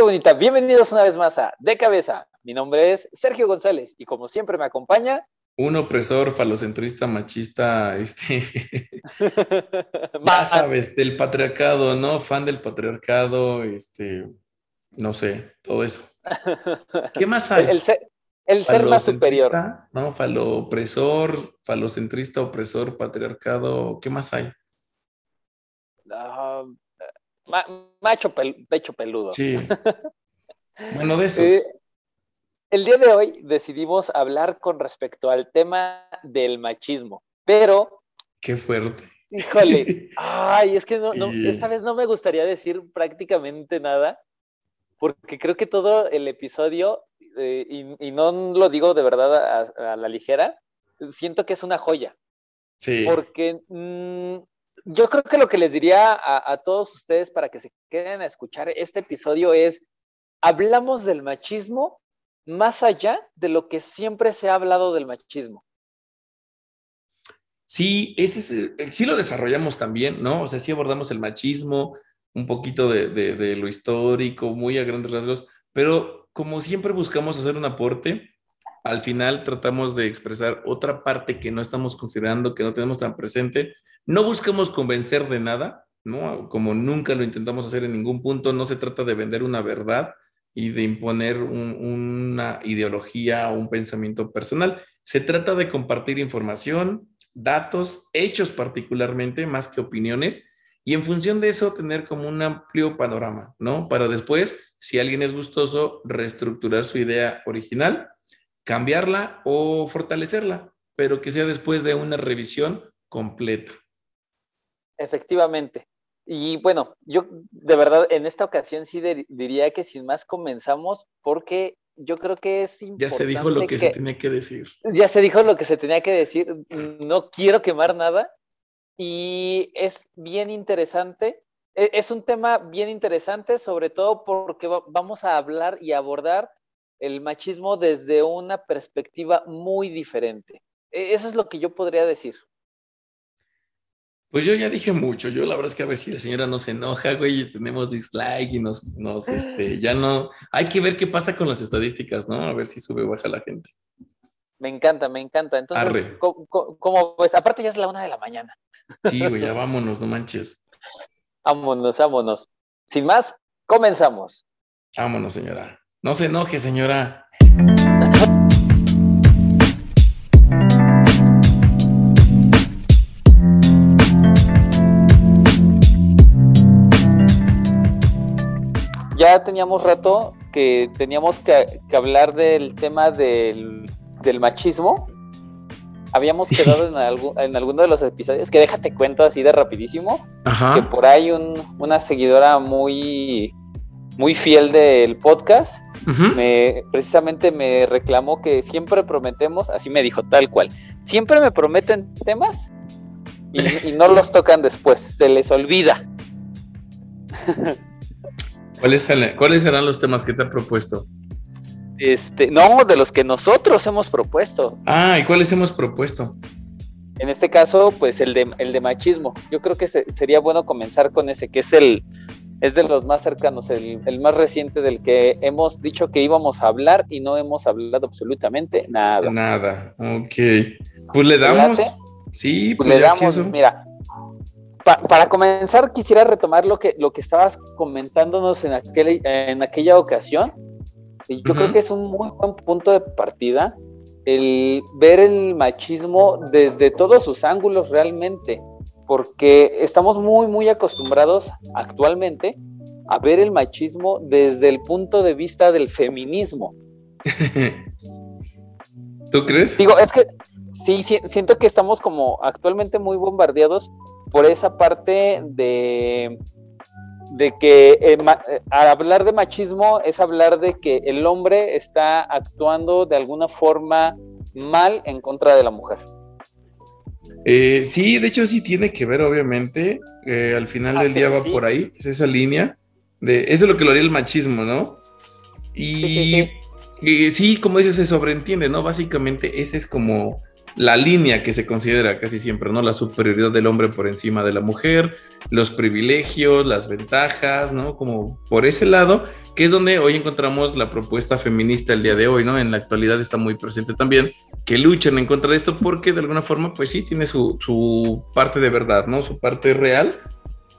Gente bonita? Bienvenidos una vez más a De Cabeza. Mi nombre es Sergio González y como siempre me acompaña... Un opresor falocentrista machista, este... ya sabes, del patriarcado, ¿no? Fan del patriarcado, este... No sé, todo eso. ¿Qué más hay? El, ser, el ser más superior. No, falopresor, falocentrista, opresor, patriarcado, ¿qué más hay? Uh, macho pecho peludo. Sí. Bueno, de esos. Eh, el día de hoy decidimos hablar con respecto al tema del machismo, pero... Qué fuerte. Híjole, ay, es que no, esta vez no me gustaría decir prácticamente nada, porque creo que todo el episodio, eh, y, no lo digo de verdad a, la ligera, siento que es una joya. Sí. Porque mm, yo creo que lo que les diría a, todos ustedes para que se queden a escuchar este episodio es, hablamos del machismo más allá de lo que siempre se ha hablado del machismo. Sí, ese eh, sí lo desarrollamos también, ¿no? O sea, sí abordamos el machismo, un poquito de lo histórico, muy a grandes rasgos, pero como siempre buscamos hacer un aporte, al final tratamos de expresar otra parte que no estamos considerando, que no tenemos tan presente, no buscamos convencer de nada, ¿no? Como nunca lo intentamos hacer en ningún punto, no se trata de vender una verdad y de imponer una ideología o un pensamiento personal. Se trata de compartir información, datos, hechos particularmente, más que opiniones, y en función de eso tener como un amplio panorama, ¿no? Para después, si alguien es gustoso, reestructurar su idea original, cambiarla o fortalecerla, pero que sea después de una revisión completa. Efectivamente. Y bueno, yo de verdad en esta ocasión sí diría que sin más comenzamos porque yo creo que es importante. Ya se dijo lo que, se tenía que decir. Ya se dijo lo que se tenía que decir. No quiero quemar nada. Y es bien interesante. E, es un tema bien interesante, sobre todo porque vamos a hablar y abordar el machismo desde una perspectiva muy diferente. E, eso es lo que yo podría decir. Pues yo ya dije mucho, yo la verdad es que a ver si la señora no se enoja, güey, y tenemos dislike y nos, nos, este, ya no, hay que ver qué pasa con las estadísticas, ¿no? A ver si sube o baja la gente. Me encanta, me encanta. Entonces, ¿cómo, pues, aparte ya es la una de la mañana. Sí, güey, ya vámonos, no manches. Vámonos, vámonos. Sin más, comenzamos. Vámonos, señora. No se enoje, señora. ya teníamos rato que teníamos que, hablar del tema del, machismo. Habíamos quedado en, alguno de los episodios, que déjate cuento así de rapidísimo, que por ahí una seguidora muy, muy fiel del podcast me, precisamente me reclamó que siempre prometemos, así me dijo tal cual, siempre me prometen temas y no los tocan después, se les olvida. ¿Cuáles, serán los temas que te ha propuesto? Este, no, de los que nosotros hemos propuesto. Ah, ¿y cuáles hemos propuesto? En este caso, pues el de, el de machismo. Yo creo que sería bueno comenzar con ese, que es el, es de los más cercanos, el, más reciente del que hemos dicho que íbamos a hablar y no hemos hablado absolutamente nada. Nada, ok. Pues le damos. Sí, pues, le damos, mira, para comenzar, quisiera retomar lo que, lo que estabas comentándonos en, aquel, en aquella ocasión. Yo creo que es un muy buen punto de partida el ver el machismo desde todos sus ángulos realmente, porque estamos muy, muy acostumbrados actualmente a ver el machismo desde el punto de vista del feminismo. ¿Tú crees? Digo, es que sí, siento que estamos como actualmente muy bombardeados por esa parte de, de que eh, eh, al hablar de machismo es hablar de que el hombre está actuando de alguna forma mal en contra de la mujer. Eh, sí, de hecho sí tiene que ver, obviamente. al final ah, del día va por ahí, es esa línea. De, eso es lo que lo haría el machismo, ¿no? Y, y sí, como dices, se sobreentiende, ¿no? Básicamente ese es como la línea que se considera casi siempre, ¿no? La superioridad del hombre por encima de la mujer, los privilegios, las ventajas, ¿no? Como por ese lado, que es donde hoy encontramos la propuesta feminista el día de hoy, ¿no? En la actualidad está muy presente también, que luchan en contra de esto porque de alguna forma, pues sí, tiene su, su parte de verdad, ¿no? Su parte real,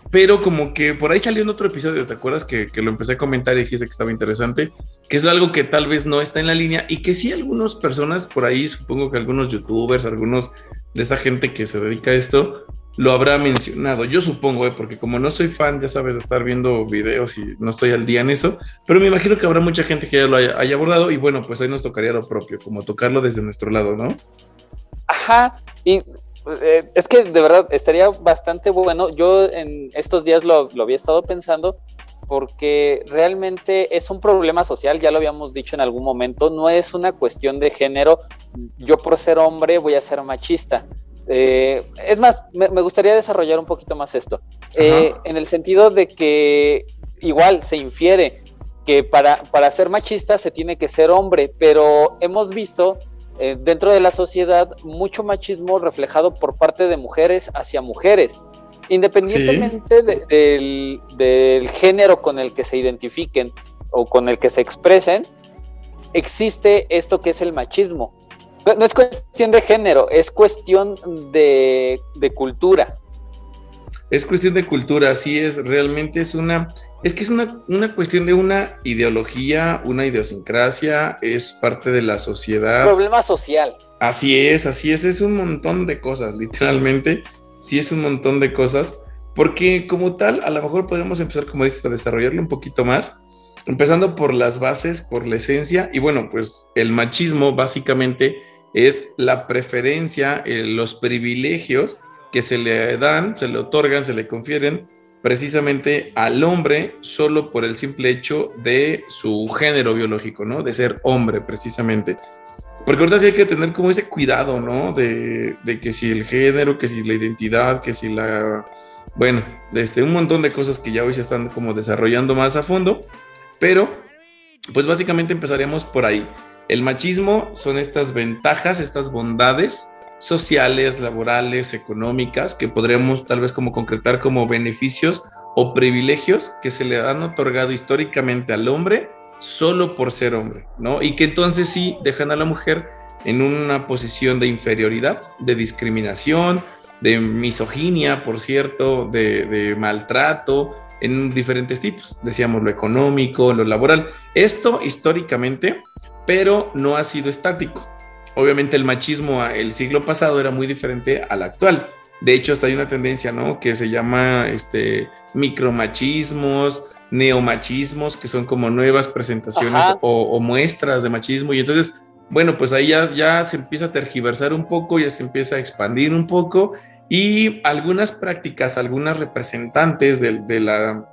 pero como que por ahí salió en otro episodio, ¿te acuerdas? Que, que, lo empecé a comentar y dijiste que estaba interesante, que es algo que tal vez no está en la línea y que sí algunas personas por ahí, supongo que algunos youtubers, algunos de esta gente que se dedica a esto, lo habrá mencionado. Yo supongo, ¿eh? porque como no soy fan, ya sabes, de estar viendo videos y no estoy al día en eso, pero me imagino que habrá mucha gente que ya lo haya, haya abordado y bueno, pues ahí nos tocaría lo propio, como tocarlo desde nuestro lado, ¿no? Ajá, y eh, es que de verdad estaría bastante bueno. Yo en estos días lo, había estado pensando porque realmente es un problema social, ya lo habíamos dicho en algún momento, no es una cuestión de género, yo por ser hombre voy a ser machista. Eh, es más, me, gustaría desarrollar un poquito más esto, eh, en el sentido de que igual se infiere que para, para ser machista se tiene que ser hombre, pero hemos visto eh, dentro de la sociedad mucho machismo reflejado por parte de mujeres hacia mujeres, independientemente del, género con el que se identifiquen o con el que se expresen, existe esto que es el machismo. No, es cuestión de género, es cuestión de, de cultura. Es cuestión de cultura, así es, realmente es una es que es una, cuestión de una ideología, una idiosincrasia, es parte de la sociedad. Problema social. Así es, así es, es un montón de cosas, literalmente. Sí es un montón de cosas, porque como tal, a lo mejor podríamos empezar, como dices, a desarrollarlo un poquito más, empezando por las bases, por la esencia, y bueno, pues el machismo básicamente es la preferencia, eh, los privilegios que se le dan, se le otorgan, se le confieren precisamente al hombre solo por el simple hecho de su género biológico, ¿no? De ser hombre, precisamente. Porque ahorita sí hay que tener como ese cuidado, ¿no? De, que si el género, que si la identidad, que si la... Bueno, este, un montón de cosas que ya hoy se están como desarrollando más a fondo, pero pues básicamente empezaríamos por ahí. El machismo son estas ventajas, estas bondades sociales, laborales, económicas, que podríamos tal vez como concretar como beneficios o privilegios que se le han otorgado históricamente al hombre solo por ser hombre, ¿no? Y que entonces sí dejan a la mujer en una posición de inferioridad, de discriminación, de misoginia, por cierto, de, de maltrato, en diferentes tipos, decíamos lo económico, lo laboral. Esto históricamente, pero no ha sido estático obviamente el machismo el siglo pasado era muy diferente al actual. De hecho, hasta hay una tendencia, ¿no? Que se llama este, micromachismos, neomachismos, que son como nuevas presentaciones o, muestras de machismo. Y entonces, bueno, pues ahí ya, ya se empieza a tergiversar un poco, ya se empieza a expandir un poco. Y algunas prácticas, algunas representantes de, de la,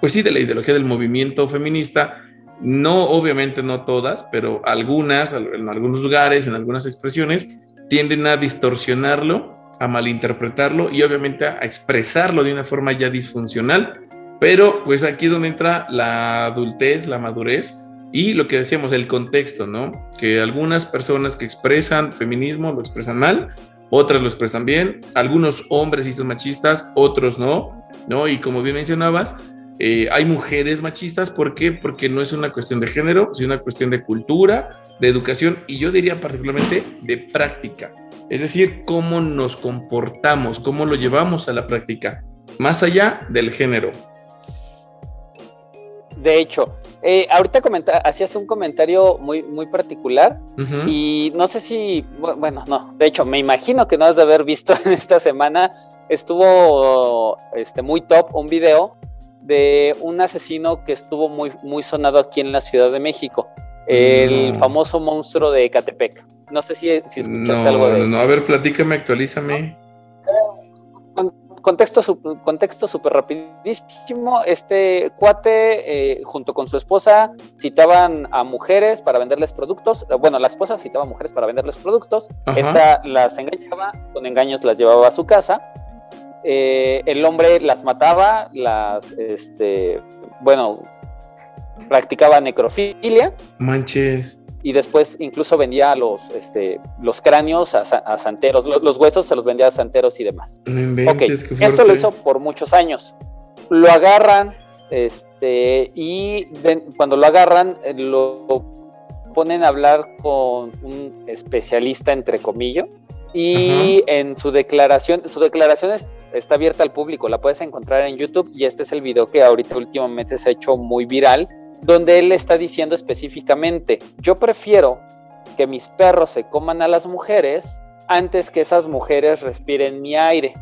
pues sí, de la ideología del movimiento feminista, no, obviamente no todas, pero algunas, en algunos lugares, en algunas expresiones, tienden a distorsionarlo, a malinterpretarlo y obviamente a expresarlo de una forma ya disfuncional. Pero pues aquí es donde entra la adultez, la madurez y lo que decíamos, el contexto, ¿no? Que algunas personas que expresan feminismo lo expresan mal, otras lo expresan bien, algunos hombres y son machistas, otros no, ¿no? Y como bien mencionabas, eh, hay mujeres machistas, ¿por qué? Porque no es una cuestión de género, sino una cuestión de cultura, de educación y yo diría particularmente de práctica. Es decir, cómo nos comportamos, cómo lo llevamos a la práctica, más allá del género. De hecho, eh, ahorita hacías un comentario muy, muy particular y no sé si, bueno, no, de hecho, me imagino que no has de haber visto en esta semana, estuvo este, muy top un video de un asesino que estuvo muy, muy sonado aquí en la Ciudad de México, el famoso monstruo de Ecatepec. No sé si, si escuchaste algo de No, no, a ver, platícame, actualízame. contexto, contexto súper rapidísimo. Este cuate, eh, junto con su esposa, citaban a mujeres para venderles productos. Bueno, la esposa citaba a mujeres para venderles productos. Esta las engañaba, con engaños las llevaba a su casa. Eh, el hombre las mataba, las, este, bueno, practicaba necrofilia. Manches y después incluso vendía los, este, los cráneos a, santeros, los, huesos se los vendía a santeros y demás. esto lo hizo por muchos años. Lo agarran, este, y cuando lo agarran, eh, lo ponen a hablar con un especialista, entre comillas, y en su declaración, su declaración está abierta al público, la puedes encontrar en YouTube, y este es el video que ahorita últimamente se ha hecho muy viral, donde él está diciendo específicamente, yo prefiero que mis perros se coman a las mujeres antes que esas mujeres respiren mi aire.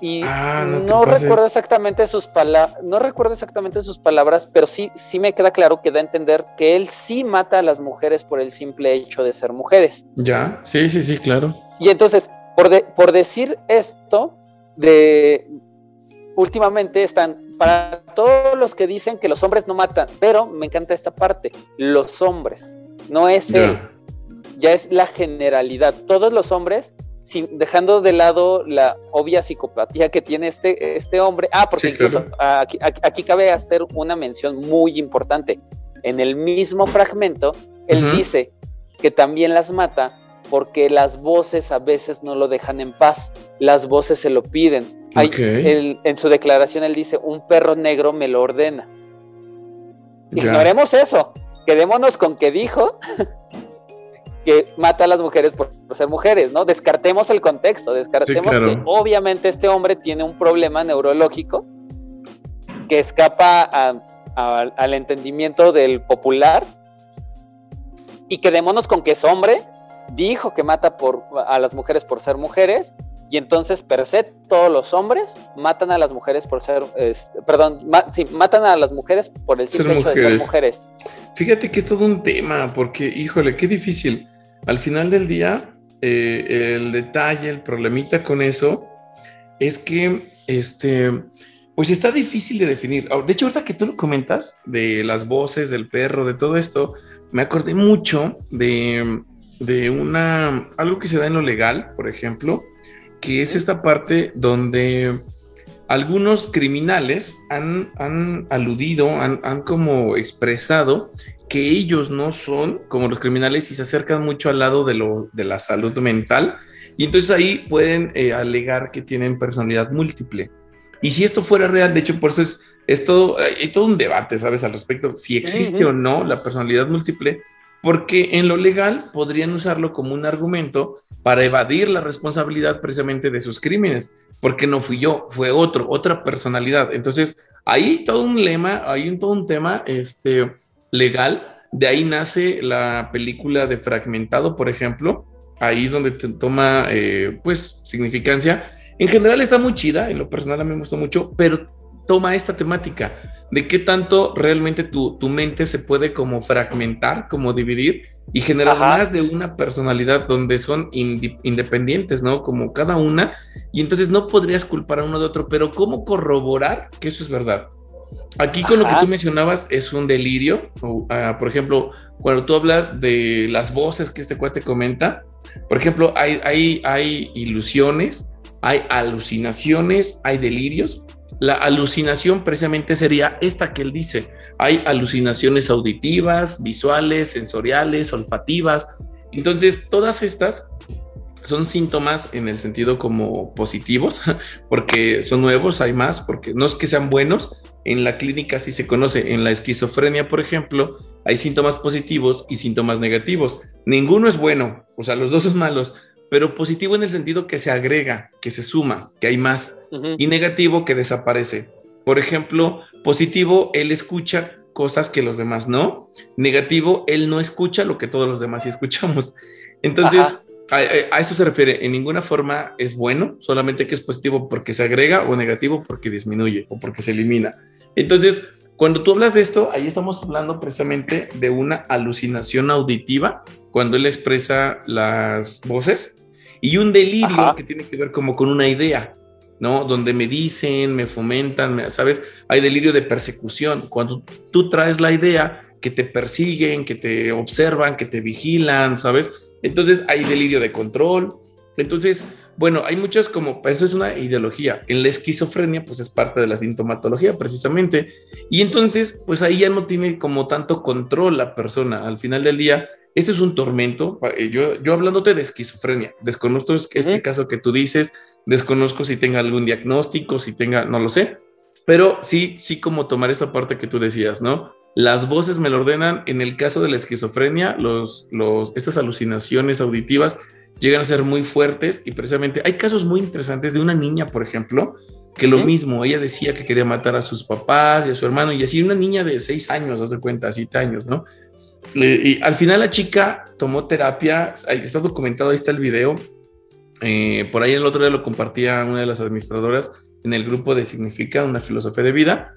Y ah, no, recuerdo exactamente sus palabras, no recuerdo exactamente sus palabras, pero sí, sí me queda claro que da a entender que él sí mata a las mujeres por el simple hecho de ser mujeres. Ya, sí, sí, sí, claro. Y entonces, por, por decir esto, de, últimamente están para todos los que dicen que los hombres no matan, pero me encanta esta parte, los hombres, no es él, ya es la generalidad, todos los hombres, sin, dejando de lado la obvia psicopatía que tiene este, este hombre, ah, porque incluso aquí, cabe hacer una mención muy importante, en el mismo fragmento, él dice que también las mata porque las voces a veces no lo dejan en paz, las voces se lo piden. en su declaración él dice, un perro negro me lo ordena. Ignoremos eso, quedémonos con que dijo que mata a las mujeres por, ser mujeres, ¿no? Descartemos el contexto, descartemos que obviamente este hombre tiene un problema neurológico que escapa al entendimiento del popular y quedémonos con que es hombre dijo que mata por, a las mujeres por ser mujeres y entonces per se todos los hombres matan a las mujeres por ser, perdón, sí, matan a las mujeres por el simple hecho de ser mujeres. Fíjate que es todo un tema, porque híjole, qué difícil. Al final del día, eh, el detalle, el problemita con eso es que, este, pues está difícil de definir. De hecho, ahorita que tú lo comentas de las voces del perro, de todo esto, me acordé mucho de de una, algo que se da en lo legal, por ejemplo, que es esta parte donde algunos criminales han, han aludido, han, han, como expresado que ellos no son como los criminales y se acercan mucho al lado de, lo, de la salud mental. Y entonces ahí pueden eh, alegar que tienen personalidad múltiple. Y si esto fuera real, de hecho, por eso es, es todo, hay todo un debate, ¿sabes? Al respecto, si existe o no la personalidad múltiple, porque en lo legal podrían usarlo como un argumento para evadir la responsabilidad precisamente de sus crímenes, porque no fui yo, fue otro, otra personalidad. Entonces, hay todo un lema, hay un, todo un tema este, legal, de ahí nace la película de Fragmentado, por ejemplo, ahí es donde toma eh, pues significancia. En general está muy chida, en lo personal a mí me gustó mucho, pero toma esta temática de qué tanto realmente tu, mente se puede como fragmentar, como dividir y generar más de una personalidad donde son independientes, ¿no? Como cada una, y entonces no podrías culpar a uno de otro, pero ¿cómo corroborar que eso es verdad? Aquí con lo que tú mencionabas es un delirio, ah, por ejemplo, cuando tú hablas de las voces que este cuate comenta, por ejemplo, hay, hay, hay ilusiones, hay alucinaciones, hay delirios, la alucinación precisamente sería esta que él dice. Hay alucinaciones auditivas, visuales, sensoriales, olfativas. Entonces, todas estas son síntomas en el sentido como positivos, porque son nuevos, hay más, porque no es que sean buenos. En la clínica sí se conoce, en la esquizofrenia, por ejemplo, hay síntomas positivos y síntomas negativos. Ninguno es bueno, o sea, los dos son malos, pero positivo en el sentido que se agrega, que se suma, que hay más, y negativo que desaparece. Por ejemplo, positivo, él escucha cosas que los demás no, negativo, él no escucha lo que todos los demás sí escuchamos. Entonces, a, a, eso se refiere, en ninguna forma es bueno, solamente que es positivo porque se agrega o negativo porque disminuye o porque se elimina. Entonces, cuando tú hablas de esto, ahí estamos hablando precisamente de una alucinación auditiva, cuando él expresa las voces, y un delirio que tiene que ver como con una idea. ¿no? Donde me dicen, me fomentan, ¿sabes? Hay delirio de persecución. Cuando tú traes la idea que te persiguen, que te observan, que te vigilan, ¿sabes? Entonces hay delirio de control. Entonces, bueno, hay muchas como, eso es una ideología. En la esquizofrenia, pues es parte de la sintomatología precisamente. Y entonces, pues ahí ya no tiene como tanto control la persona. Al final del día, este es un tormento. Eh, yo, yo hablándote de esquizofrenia, desconozco este caso que tú dices, desconozco si tenga algún diagnóstico, si tenga, no lo sé, pero sí, sí como tomar esta parte que tú decías, ¿no? Las voces me lo ordenan. En el caso de la esquizofrenia, los, los, estas alucinaciones auditivas llegan a ser muy fuertes y precisamente hay casos muy interesantes de una niña, por ejemplo, que lo mismo, ella decía que quería matar a sus papás y a su hermano y así una niña de seis años, haz de cuenta, siete años, ¿no? Y al final la chica tomó terapia, está documentado, ahí está el video, eh, por ahí el otro día lo compartía una de las administradoras en el grupo de Significa, una filosofía de vida,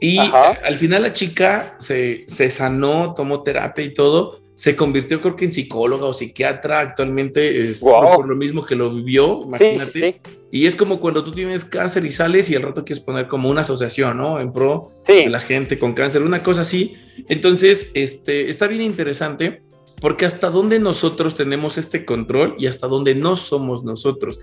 y al final la chica se, se sanó, tomó terapia y todo, se convirtió creo que en psicóloga o psiquiatra actualmente, es por lo mismo que lo vivió, imagínate. Y es como cuando tú tienes cáncer y sales y al rato quieres poner como una asociación, ¿no? En pro de la gente con cáncer, una cosa así. Entonces, este, está bien interesante porque hasta dónde nosotros tenemos este control y hasta dónde no somos nosotros.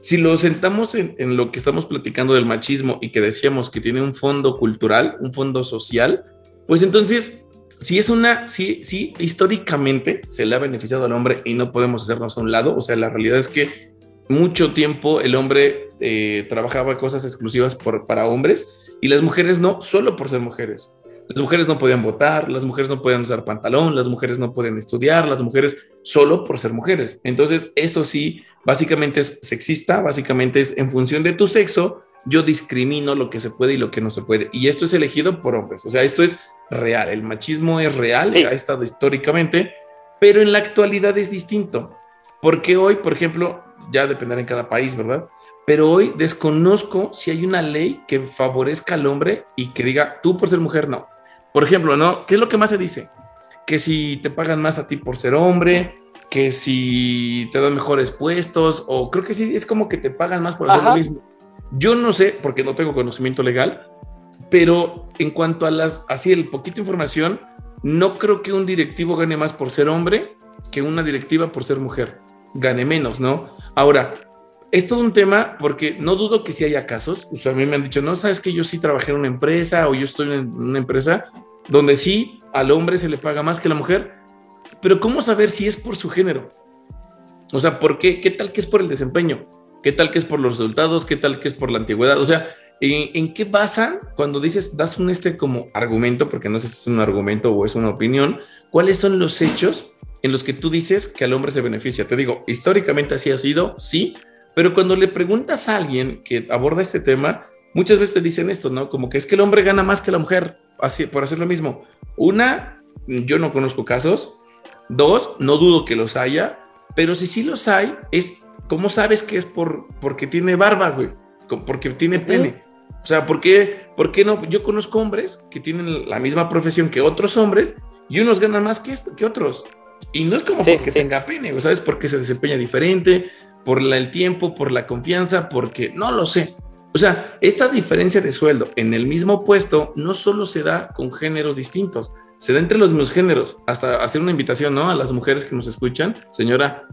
Si lo sentamos en, en lo que estamos platicando del machismo y que decíamos que tiene un fondo cultural, un fondo social, pues entonces si es una, sí, sí, históricamente se le ha beneficiado al hombre y no podemos hacernos a un lado. O sea, la realidad es que mucho tiempo el hombre eh, trabajaba cosas exclusivas para hombres y las mujeres no, solo por ser mujeres. Las mujeres no podían votar, las mujeres no podían usar pantalón, las mujeres no podían estudiar, las mujeres solo por ser mujeres. Entonces, eso sí, básicamente es sexista, básicamente es en función de tu sexo, yo discrimino lo que se puede y lo que no se puede. Y esto es elegido por hombres. O sea, esto es real. El machismo es real, ha estado históricamente, pero en la actualidad es distinto. Porque hoy, por ejemplo, ya dependerá en cada país, ¿verdad? Pero hoy desconozco si hay una ley que favorezca al hombre y que diga, tú por ser mujer, no. Por ejemplo, ¿no? ¿Qué es lo que más se dice? Que si te pagan más a ti por ser hombre, que si te dan mejores puestos, o creo que sí, es como que te pagan más por hacer lo mismo. Yo no sé, porque no tengo conocimiento legal, pero en cuanto a las, así el poquito información, no creo que un directivo gane más por ser hombre que una directiva por ser mujer. Gane menos, ¿no? Ahora, es todo un tema porque no dudo que sí haya casos. O sea, a mí me han dicho, no, sabes que yo sí trabajé en una empresa o yo estoy en una empresa donde sí al hombre se le paga más que a la mujer, pero ¿cómo saber si es por su género? O sea, ¿por qué? ¿Qué tal que es por el desempeño? ¿Qué tal que es por los resultados? ¿Qué tal que es por la antigüedad? O sea, ¿En, qué basan cuando dices, das un este como argumento, porque no sé si es un argumento o es una opinión, cuáles son los hechos en los que tú dices que al hombre se beneficia? Te digo, históricamente así ha sido, sí, pero cuando le preguntas a alguien que aborda este tema, muchas veces te dicen esto, ¿no? Como que es que el hombre gana más que la mujer así, por hacer lo mismo. Una, yo no conozco casos. Dos, no dudo que los haya, pero si sí los hay, es, ¿cómo sabes que es por, porque tiene barba, güey? Porque tiene pene. O sea, ¿por qué, ¿por qué no? Yo conozco hombres que tienen la misma profesión que otros hombres y unos ganan más que, que otros. Y no es como porque tenga pene, ¿sabes? Porque se desempeña diferente, por el tiempo, por la confianza, porque no lo sé. O sea, esta diferencia de sueldo en el mismo puesto no solo se da con géneros distintos, se da entre los mismos géneros. Hasta hacer una invitación, ¿no? A las mujeres que nos escuchan, señora,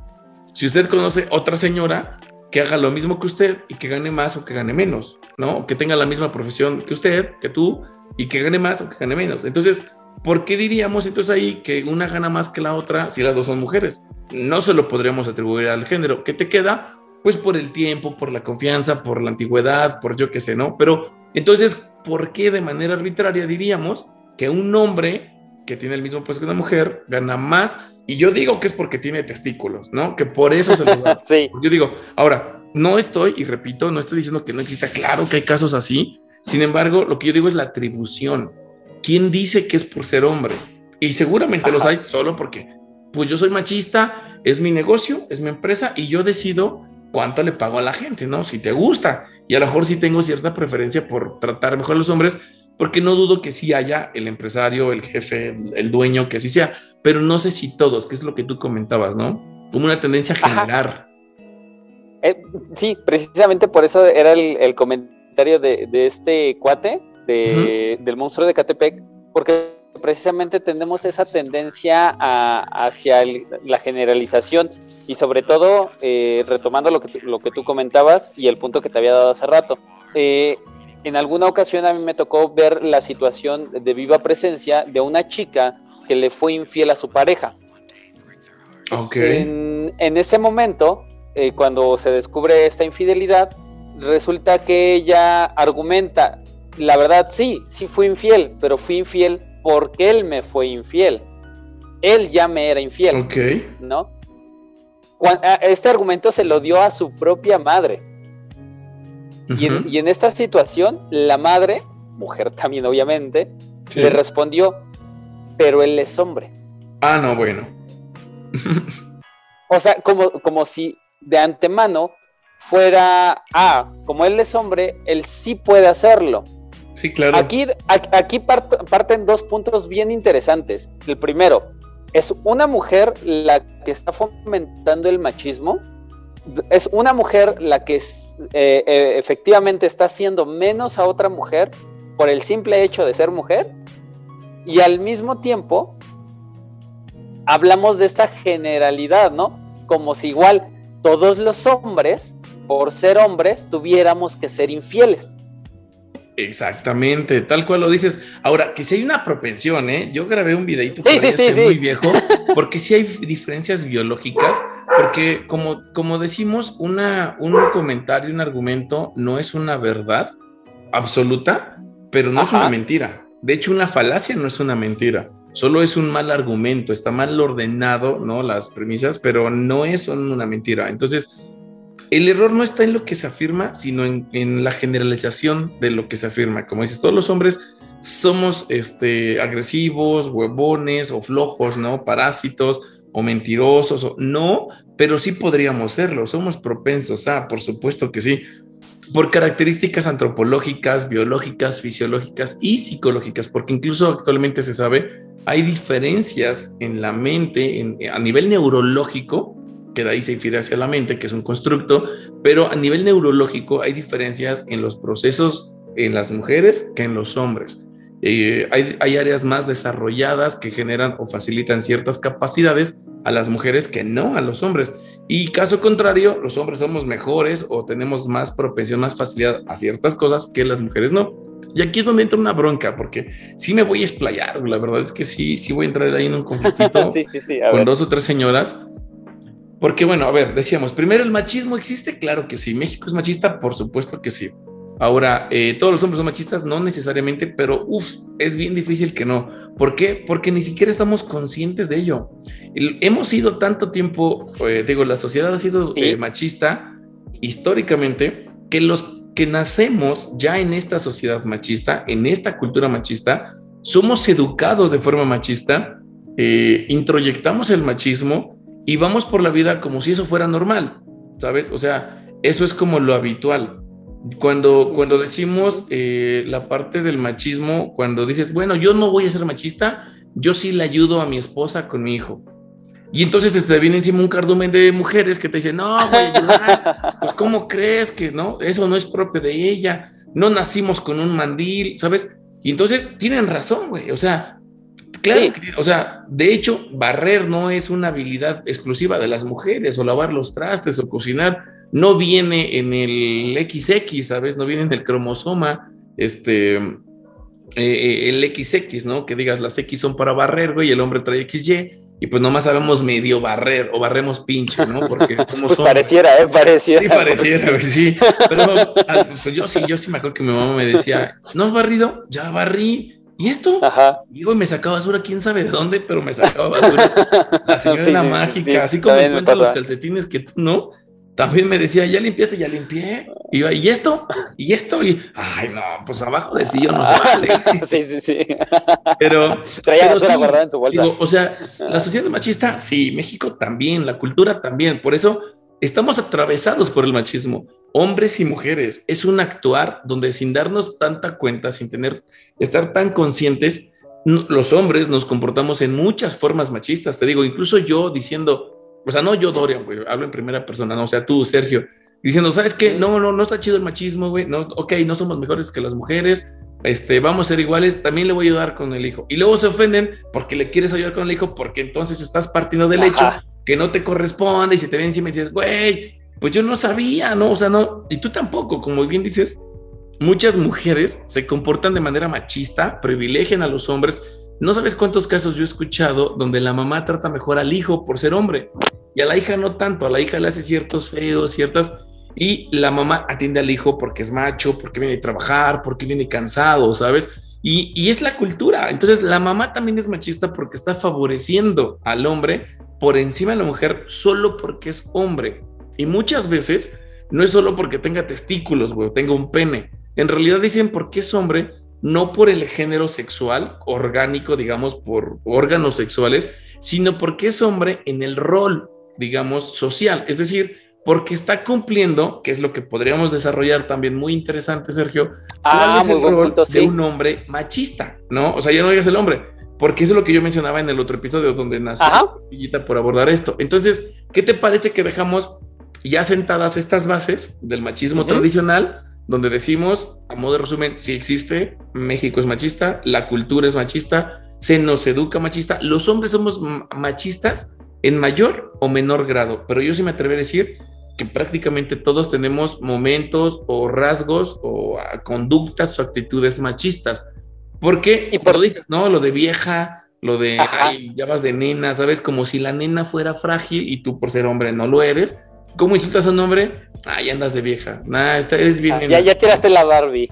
si usted conoce otra señora que haga lo mismo que usted y que gane más o que gane menos, ¿no? que tenga la misma profesión que usted, que tú, y que gane más o que gane menos. Entonces, ¿por qué diríamos entonces ahí que una gana más que la otra si las dos son mujeres? No se lo podríamos atribuir al género. ¿Qué te queda? Pues por el tiempo, por la confianza, por la antigüedad, por yo qué sé, ¿no? Pero entonces, ¿por qué de manera arbitraria diríamos que un hombre que tiene el mismo puesto que una mujer gana más y yo digo que es porque tiene testículos, ¿no? Que por eso se los da. sí. Yo digo, ahora, no estoy, y repito, no estoy diciendo que no exista, claro que hay casos así. Sin embargo, lo que yo digo es la atribución. ¿Quién dice que es por ser hombre? Y seguramente los hay solo porque, pues yo soy machista, es mi negocio, es mi empresa y yo decido cuánto le pago a la gente, ¿no? Si te gusta. Y a lo mejor sí tengo cierta preferencia por tratar mejor a los hombres, porque no dudo que sí haya el empresario, el jefe, el dueño, que así sea pero no sé si todos, que es lo que tú comentabas, ¿no? Como una tendencia a generar. Eh, sí, precisamente por eso era el, comentario de, este cuate, del monstruo de Catepec, porque precisamente tenemos esa tendencia hacia la generalización y sobre todo, eh, retomando lo que, lo que tú comentabas y el punto que te había dado hace rato, eh, en alguna ocasión a mí me tocó ver la situación de viva presencia de una chica que le fue infiel a su pareja. En, ese momento, eh, cuando se descubre esta infidelidad, resulta que ella argumenta, la verdad sí, sí fui infiel, pero fui infiel porque él me fue infiel. Él ya me era infiel. Ok. ¿No? Este argumento se lo dio a su propia madre. Y, en, esta situación, la madre, mujer también obviamente, le respondió, pero él es hombre. Ah, no, bueno. o sea, como, como si de antemano fuera, ah, como él es hombre, él sí puede hacerlo. Sí, claro. Aquí, aquí parten dos puntos bien interesantes. El primero, ¿es una mujer la que está fomentando el machismo? ¿Es una mujer la que eh, eh, efectivamente está haciendo menos a otra mujer por el simple hecho de ser mujer? Y al mismo tiempo, hablamos de esta generalidad, ¿no? Como si igual todos los hombres, por ser hombres, tuviéramos que ser infieles. Exactamente, tal cual lo dices. Ahora, que si hay una propensión, ¿eh? Yo grabé un videito sí, sí, muy viejo, porque si hay diferencias biológicas, porque como, como decimos, una, un comentario, un argumento no es una verdad absoluta, pero no es una mentira. De hecho, una falacia no es una mentira, solo es un mal argumento, está mal ordenado, ¿no? Las premisas, pero no es una mentira. Entonces, el error no está en lo que se afirma, sino en, la generalización de lo que se afirma. Como dices, todos los hombres somos este, agresivos, huevones o flojos, ¿no? Parásitos o mentirosos, o, no, pero sí podríamos serlo, somos propensos, ah, por supuesto que sí, por características antropológicas, biológicas, fisiológicas y psicológicas, porque incluso actualmente se sabe, hay diferencias en la mente, a nivel neurológico, que de ahí se infiere hacia la mente, que es un constructo, pero a nivel neurológico hay diferencias en los procesos en las mujeres que en los hombres. Eh, hay, hay, áreas más desarrolladas que generan o facilitan ciertas capacidades a las mujeres que no a los hombres. Y caso contrario, los hombres somos mejores o tenemos más propensión, más facilidad a ciertas cosas que las mujeres no. Y aquí es donde entra una bronca, porque sí me voy a explayar, la verdad es que sí, sí voy a entrar ahí en un conflictito con dos o tres señoras, porque bueno, a ver, decíamos, primero el machismo existe, claro que sí. México es machista, por supuesto que sí. Ahora, eh, todos los hombres son machistas, no necesariamente, pero uff, es bien difícil que no. ¿Por qué? Porque ni siquiera estamos conscientes de ello. hemos sido tanto tiempo, eh, digo, la sociedad ha sido eh, machista históricamente, que los que nacemos ya en esta sociedad machista, en esta cultura machista, somos educados de forma machista, introyectamos el machismo y vamos por la vida como si eso fuera normal, ¿sabes? O sea, eso es como lo habitual. Cuando, cuando decimos eh, la parte del machismo, cuando dices, bueno, yo no voy a ser machista, yo sí le ayudo a mi esposa con mi hijo. Y entonces te viene encima un cardumen de mujeres que te dicen, no, voy Pues, ¿cómo crees que no? Eso no es propio de ella. No nacimos con un mandil, ¿sabes? Y entonces tienen razón, güey. O sea, Claro, o sea, de hecho, barrer no es una habilidad exclusiva de las mujeres, o lavar los trastes, o cocinar, no viene en el XX, ¿sabes? No viene en el cromosoma, este, eh, eh, el XX, ¿no? Que digas, las X son para barrer, güey, y el hombre trae XY, y pues nomás sabemos medio barrer, o barremos pinche, ¿no? Porque somos pues pareciera, ¿eh? Pareciera. Sí, pareciera, güey, sí. Pero pues yo sí, yo sí me acuerdo que mi mamá me decía, ¿no has barrido? Ya barrí ¿Y esto? Ajá. Digo, me sacaba basura, quién sabe de dónde, pero me sacaba basura. La señora mágica, así como me los calcetines que tú no, también me decía, ya limpiaste, ya limpié. Y yo, ¿y esto? ¿Y esto? Y, ay, no, pues abajo del sillón no vale. sí, sí, sí. Pero, Traía pero guardada en su bolsa. o sea, la sociedad machista, sí, México también, la cultura también. Por eso estamos atravesados por el machismo hombres y mujeres. Es un actuar donde sin darnos tanta cuenta, sin tener, estar tan conscientes, los hombres nos comportamos en muchas formas machistas. Te digo, incluso yo diciendo, o sea, no yo, Dorian, hablo en primera persona, no, o sea, tú, Sergio, diciendo, ¿sabes qué? No, no, no está chido el machismo, güey. No, ok, no somos mejores que las mujeres. Este, vamos a ser iguales, también le voy a ayudar con el hijo. Y luego se ofenden porque le quieres ayudar con el hijo, porque entonces estás partiendo del hecho que no te corresponde y se te viene encima y dices, güey, pues yo no sabía, ¿no? O sea, no, y tú tampoco, como bien dices, muchas mujeres se comportan de manera machista, privilegian a los hombres. No sabes cuántos casos yo he escuchado donde la mamá trata mejor al hijo por ser hombre y a la hija no tanto, a la hija le hace ciertos feos, ciertas y la mamá atiende al hijo porque es macho, porque viene a trabajar, porque viene cansado, ¿sabes? Y, y, es la cultura. Entonces la mamá también es machista porque está favoreciendo al hombre por encima de la mujer solo porque es hombre. Y muchas veces no es solo porque tenga testículos, güey, tenga un pene. En realidad dicen porque es hombre, no por el género sexual, orgánico, digamos, por órganos sexuales, sino porque es hombre en el rol, digamos, social. Es decir, porque está cumpliendo, que es lo que podríamos desarrollar también muy interesante, Sergio, ah, cuál es el rol de un hombre machista, ¿no? O sea, ya no digas el hombre, porque eso es lo que yo mencionaba en el otro episodio donde nació por abordar esto. Entonces, ¿qué te parece que dejamos ya sentadas estas bases del machismo tradicional, donde decimos, a modo de resumen, si existe, México es machista, la cultura es machista, se nos educa machista, los hombres somos machistas en mayor o menor grado, pero yo sí me atrevo a decir que prácticamente todos tenemos momentos o rasgos o ah, conductas o actitudes machistas. Porque, y por lo dices, ¿no? Lo de vieja, lo de, ay, ya vas de nena, ¿sabes? Como si la nena fuera frágil y tú por ser hombre no lo eres. ¿Cómo insultas a un hombre? Ay, andas de vieja. Nah, esta eres bien. Ah, ya, ya tiraste la Barbie.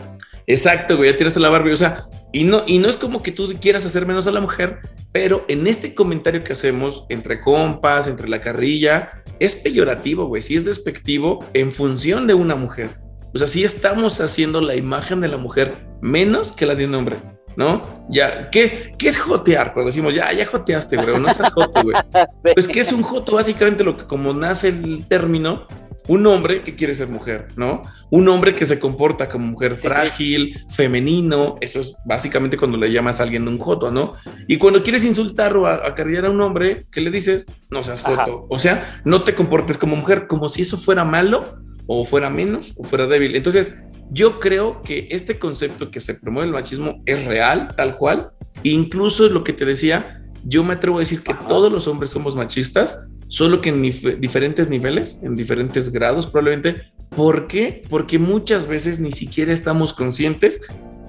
Exacto, güey, ya tiraste la Barbie. O sea, y no, y no es como que tú quieras hacer menos a la mujer, pero en este comentario que hacemos entre compas, entre la carrilla, es peyorativo, güey, si es despectivo en función de una mujer. O sea, si estamos haciendo la imagen de la mujer menos que la de un hombre, ¿no? Ya, ¿qué, qué es jotear? Cuando decimos, ya, ya joteaste, güey, no seas joto, güey. Pues, ¿qué es un joto? Básicamente lo que como nace el término, un hombre que quiere ser mujer, ¿no? Un hombre que se comporta como mujer frágil, femenino, eso es básicamente cuando le llamas a alguien un joto, ¿no? Y cuando quieres insultar o acarrear a un hombre, ¿qué le dices? No seas joto. O sea, no te comportes como mujer, como si eso fuera malo o fuera menos o fuera débil. Entonces, yo creo que este concepto que se promueve el machismo es real, tal cual. Incluso lo que te decía, yo me atrevo a decir que todos los hombres somos machistas, solo que en diferentes niveles, en diferentes grados probablemente. ¿Por qué? Porque muchas veces ni siquiera estamos conscientes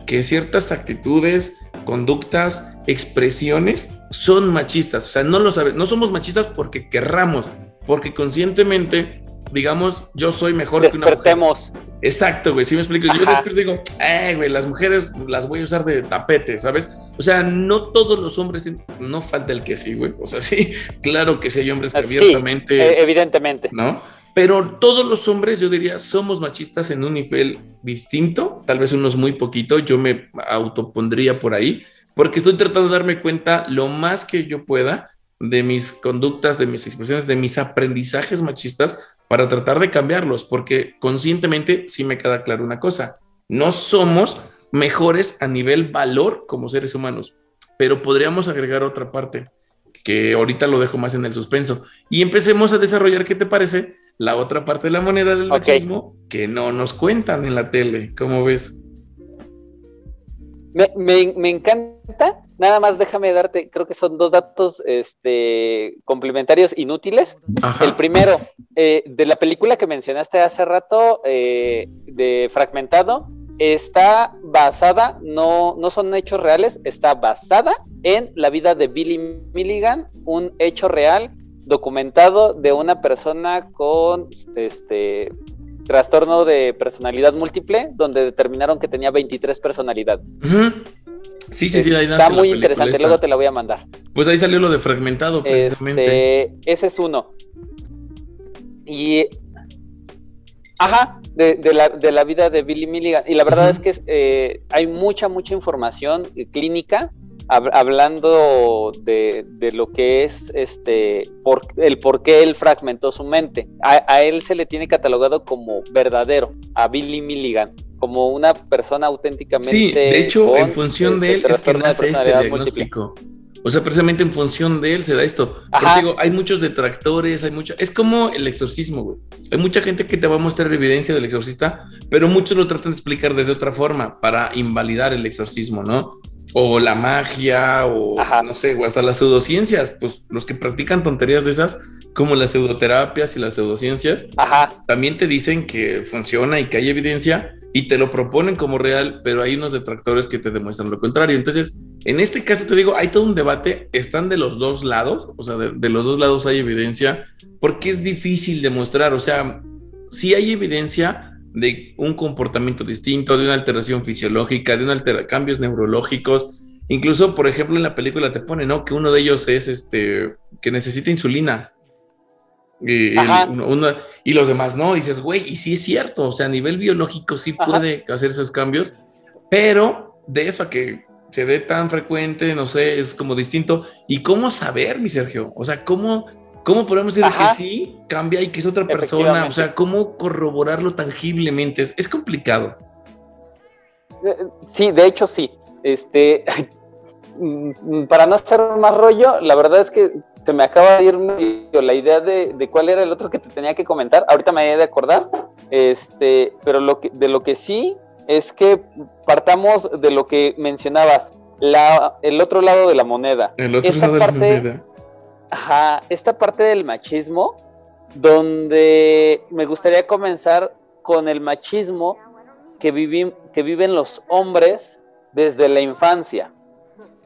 que ciertas actitudes, conductas, expresiones son machistas. O sea, no lo sabes, no somos machistas porque querramos, porque conscientemente, digamos, yo soy mejor que una mujer. Exacto, güey, sí me explico. Yo después digo, eh, güey, las mujeres las voy a usar de tapete, ¿sabes? O sea, no todos los hombres, no falta el que sí, güey. O sea, sí, claro que sí hay hombres que abiertamente. E, evidentemente. ¿No? Pero todos los hombres, yo diría, somos machistas en un nivel distinto, tal vez unos muy poquito, yo me autopondría por ahí, porque estoy tratando de darme cuenta lo más que yo pueda de mis conductas, de mis expresiones, de mis aprendizajes machistas para tratar de cambiarlos, porque conscientemente sí me queda claro una cosa, no somos mejores a nivel valor como seres humanos. Pero podríamos agregar otra parte, que ahorita lo dejo más en el suspenso. Y empecemos a desarrollar, ¿qué te parece? La otra parte de la moneda del machismo que no nos cuentan en la tele. ¿Cómo ves? Me, encanta. Nada más déjame darte, creo que son dos datos este, complementarios inútiles. El primero, eh, de la película que mencionaste hace rato, eh, de Fragmentado, está basada, no, no son hechos reales, está basada en la vida de Billy Milligan, un hecho real documentado de una persona con este trastorno de personalidad múltiple, donde determinaron que tenía 23 personalidades. Sí, sí, sí, ahí Está muy interesante, luego te la voy a mandar. Pues ahí salió lo de fragmentado, precisamente. Este, ese es uno. Y. Ajá, de, la, de, la, vida de Billy Milligan. Y la verdad es que eh, hay mucha, mucha información clínica hablando de, lo que es este por, el por qué él fragmentó su mente. A, él se le tiene catalogado como verdadero, a Billy Milligan, como una persona auténticamente. Sí, de hecho, en función de él este, es que nace este diagnóstico. O sea, precisamente en función de él se da esto. Porque digo, hay muchos detractores, hay mucho. Es como el exorcismo, güey. Hay mucha gente que te va a mostrar evidencia del exorcista, pero muchos lo tratan de explicar desde otra forma para invalidar el exorcismo, ¿no? O la magia, o no sé, o hasta las pseudociencias. Pues los que practican tonterías de esas, como las pseudoterapias y las pseudociencias, también te dicen que funciona y que hay evidencia y te lo proponen como real, pero hay unos detractores que te demuestran lo contrario. Entonces, en este caso te digo, hay todo un debate, están de los dos lados, o sea, de, los dos lados hay evidencia, porque es difícil demostrar, o sea, si hay evidencia de un comportamiento distinto, de una alteración fisiológica, de una cambios neurológicos, incluso, por ejemplo, en la película te pone, ¿no? Que uno de ellos es este, que necesita insulina, y, y, los demás no, y dices, güey, y sí es cierto, o sea, a nivel biológico sí puede hacer esos cambios, pero de eso a que se ve tan frecuente, no sé, es como distinto. ¿Y cómo saber, mi Sergio? O sea, ¿cómo, cómo podemos decir que sí cambia y que es otra persona? O sea, ¿cómo corroborarlo tangiblemente? Es, es complicado. Eh, sí, de hecho sí. Este, para no hacer más rollo, la verdad es que se me acaba de ir la idea de, cuál era el otro que te tenía que comentar. Ahorita me he de acordar. Este, pero lo que, de lo que sí es que partamos de lo que mencionabas, la, el otro lado de la moneda. El otro lado de la moneda. Ajá, esta parte del machismo, donde me gustaría comenzar con el machismo que, que viven los hombres desde la infancia.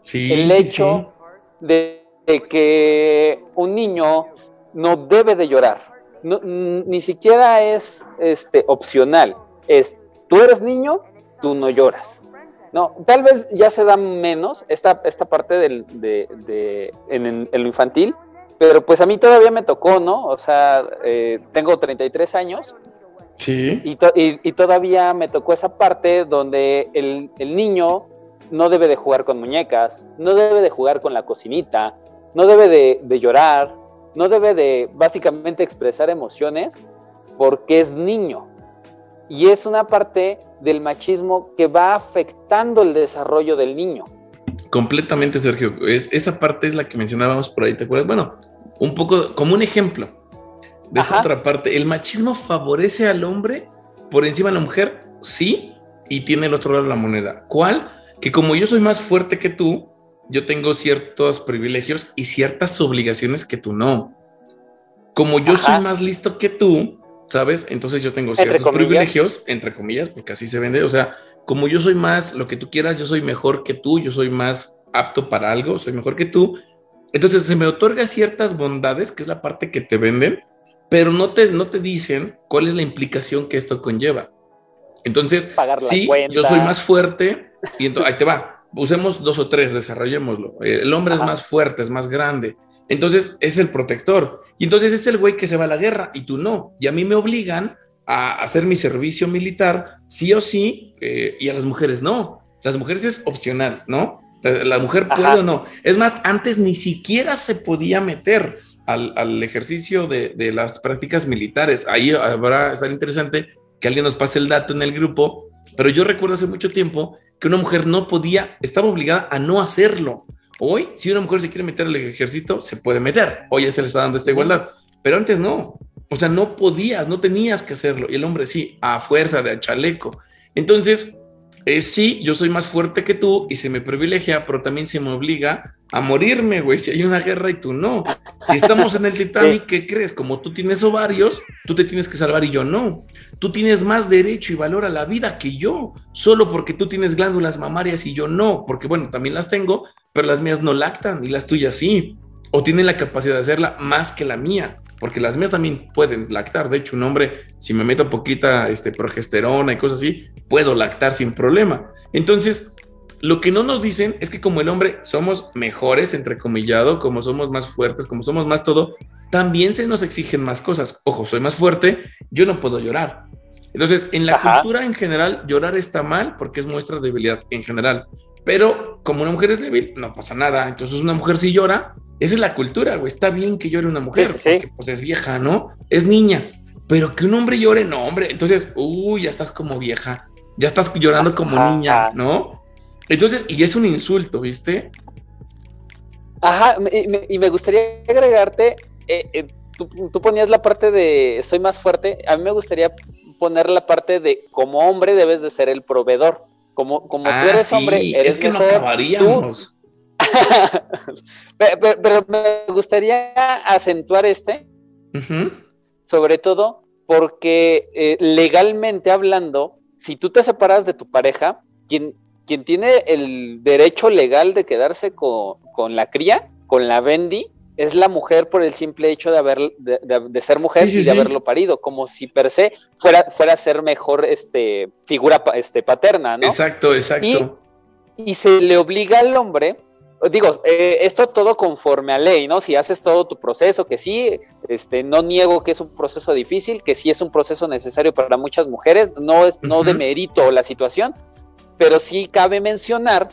Sí, el hecho de que un niño no debe de llorar. ni siquiera es este, opcional. Es, tú eres niño, tú no lloras. No, tal vez ya se da menos esta, esta parte del, de, en, lo infantil, pero pues a mí todavía me tocó, ¿no? O sea, eh, tengo 33 años. Sí. Y, y, todavía me tocó esa parte donde el, el niño no debe de jugar con muñecas, no debe de jugar con la cocinita, no debe de, llorar, no debe de básicamente expresar emociones porque es niño. Y es una parte del machismo que va afectando el desarrollo del niño. Completamente, Sergio. Es, esa parte es la que mencionábamos por ahí, ¿te acuerdas? Bueno, un poco como un ejemplo de esta otra parte. ¿El machismo favorece al hombre por encima de la mujer? Sí, y tiene el otro lado de la moneda. ¿Cuál? Que como yo soy más fuerte que tú, yo tengo ciertos privilegios y ciertas obligaciones que tú no. Como yo soy más listo que tú, ¿sabes? Entonces yo tengo ciertos privilegios, entre comillas, porque así se vende. O sea, como yo soy más lo que tú quieras, yo soy mejor que tú, yo soy más apto para algo, soy mejor que tú. Entonces se me otorga ciertas bondades, que es la parte que te venden, pero no te, no te dicen cuál es la implicación que esto conlleva. Entonces, sí, yo soy más fuerte y entonces ahí te va usemos dos o tres, desarrollémoslo. El hombre es más fuerte, es más grande. Entonces es el protector. Y entonces es el güey que se va a la guerra y tú no. Y a mí me obligan a hacer mi servicio militar, sí o sí, eh, y a las mujeres no. Las mujeres es opcional, ¿no? La, mujer puede o no. Es más, antes ni siquiera se podía meter al, ejercicio de, de, las prácticas militares. Ahí habrá estar interesante que alguien nos pase el dato en el grupo, pero yo recuerdo hace mucho tiempo que una mujer no podía, estaba obligada a no hacerlo. Hoy, si una mujer se quiere meter al ejército, se puede meter. Hoy ya se le está dando esta igualdad. Pero antes no. O sea, no podías, no tenías que hacerlo. Y el hombre sí, a fuerza de chaleco. Entonces, eh, sí, yo soy más fuerte que tú y se me privilegia, pero también se me obliga a morirme, güey, si hay una guerra y tú no. Si estamos en el Titanic, ¿qué crees? Como tú tienes ovarios, tú te tienes que salvar y yo no. Tú tienes más derecho y valor a la vida que yo, solo porque tú tienes glándulas mamarias y yo no, porque bueno, también las tengo, pero las mías no lactan y las tuyas sí, o tienen la capacidad de hacerla más que la mía porque las mías también pueden lactar. De hecho, un hombre, si me meto poquita este, progesterona y cosas así, puedo lactar sin problema. Entonces, lo que no nos dicen es que como el hombre somos mejores, entrecomillado, como somos más fuertes, como somos más todo, también se nos exigen más cosas. Ojo, soy más fuerte, yo no puedo llorar. Entonces, en la cultura en general, llorar está mal porque es muestra de debilidad en general. Pero como una mujer es débil, no pasa nada. Entonces, una mujer si llora, esa es la cultura, güey. Está bien que llore una mujer, porque pues es vieja, ¿no? Es niña. Pero que un hombre llore, no, hombre. Entonces, uy, ya estás como vieja. Ya estás llorando como niña, ¿no? Entonces, y es un insulto, ¿viste? Ajá, y me, gustaría agregarte, eh, eh, tú, ponías la parte de soy más fuerte, a mí me gustaría poner la parte de como hombre debes de ser el proveedor. Como, como tú ah, eres hombre, eres es que no acabaríamos. pero, me gustaría acentuar este, sobre todo porque eh, legalmente hablando, si tú te separas de tu pareja, quien, quien tiene el derecho legal de quedarse con, la cría, con la Bendy, es la mujer por el simple hecho de haber de, ser mujer y de haberlo parido, como si per se fuera fuera a ser mejor este figura este paterna, ¿no? Exacto, exacto. Y, se le obliga al hombre, digo, eh, esto todo conforme a ley, ¿no? Si haces todo tu proceso, que sí, este, no niego que es un proceso difícil, que sí es un proceso necesario para muchas mujeres, no es, no demerito la situación, pero sí cabe mencionar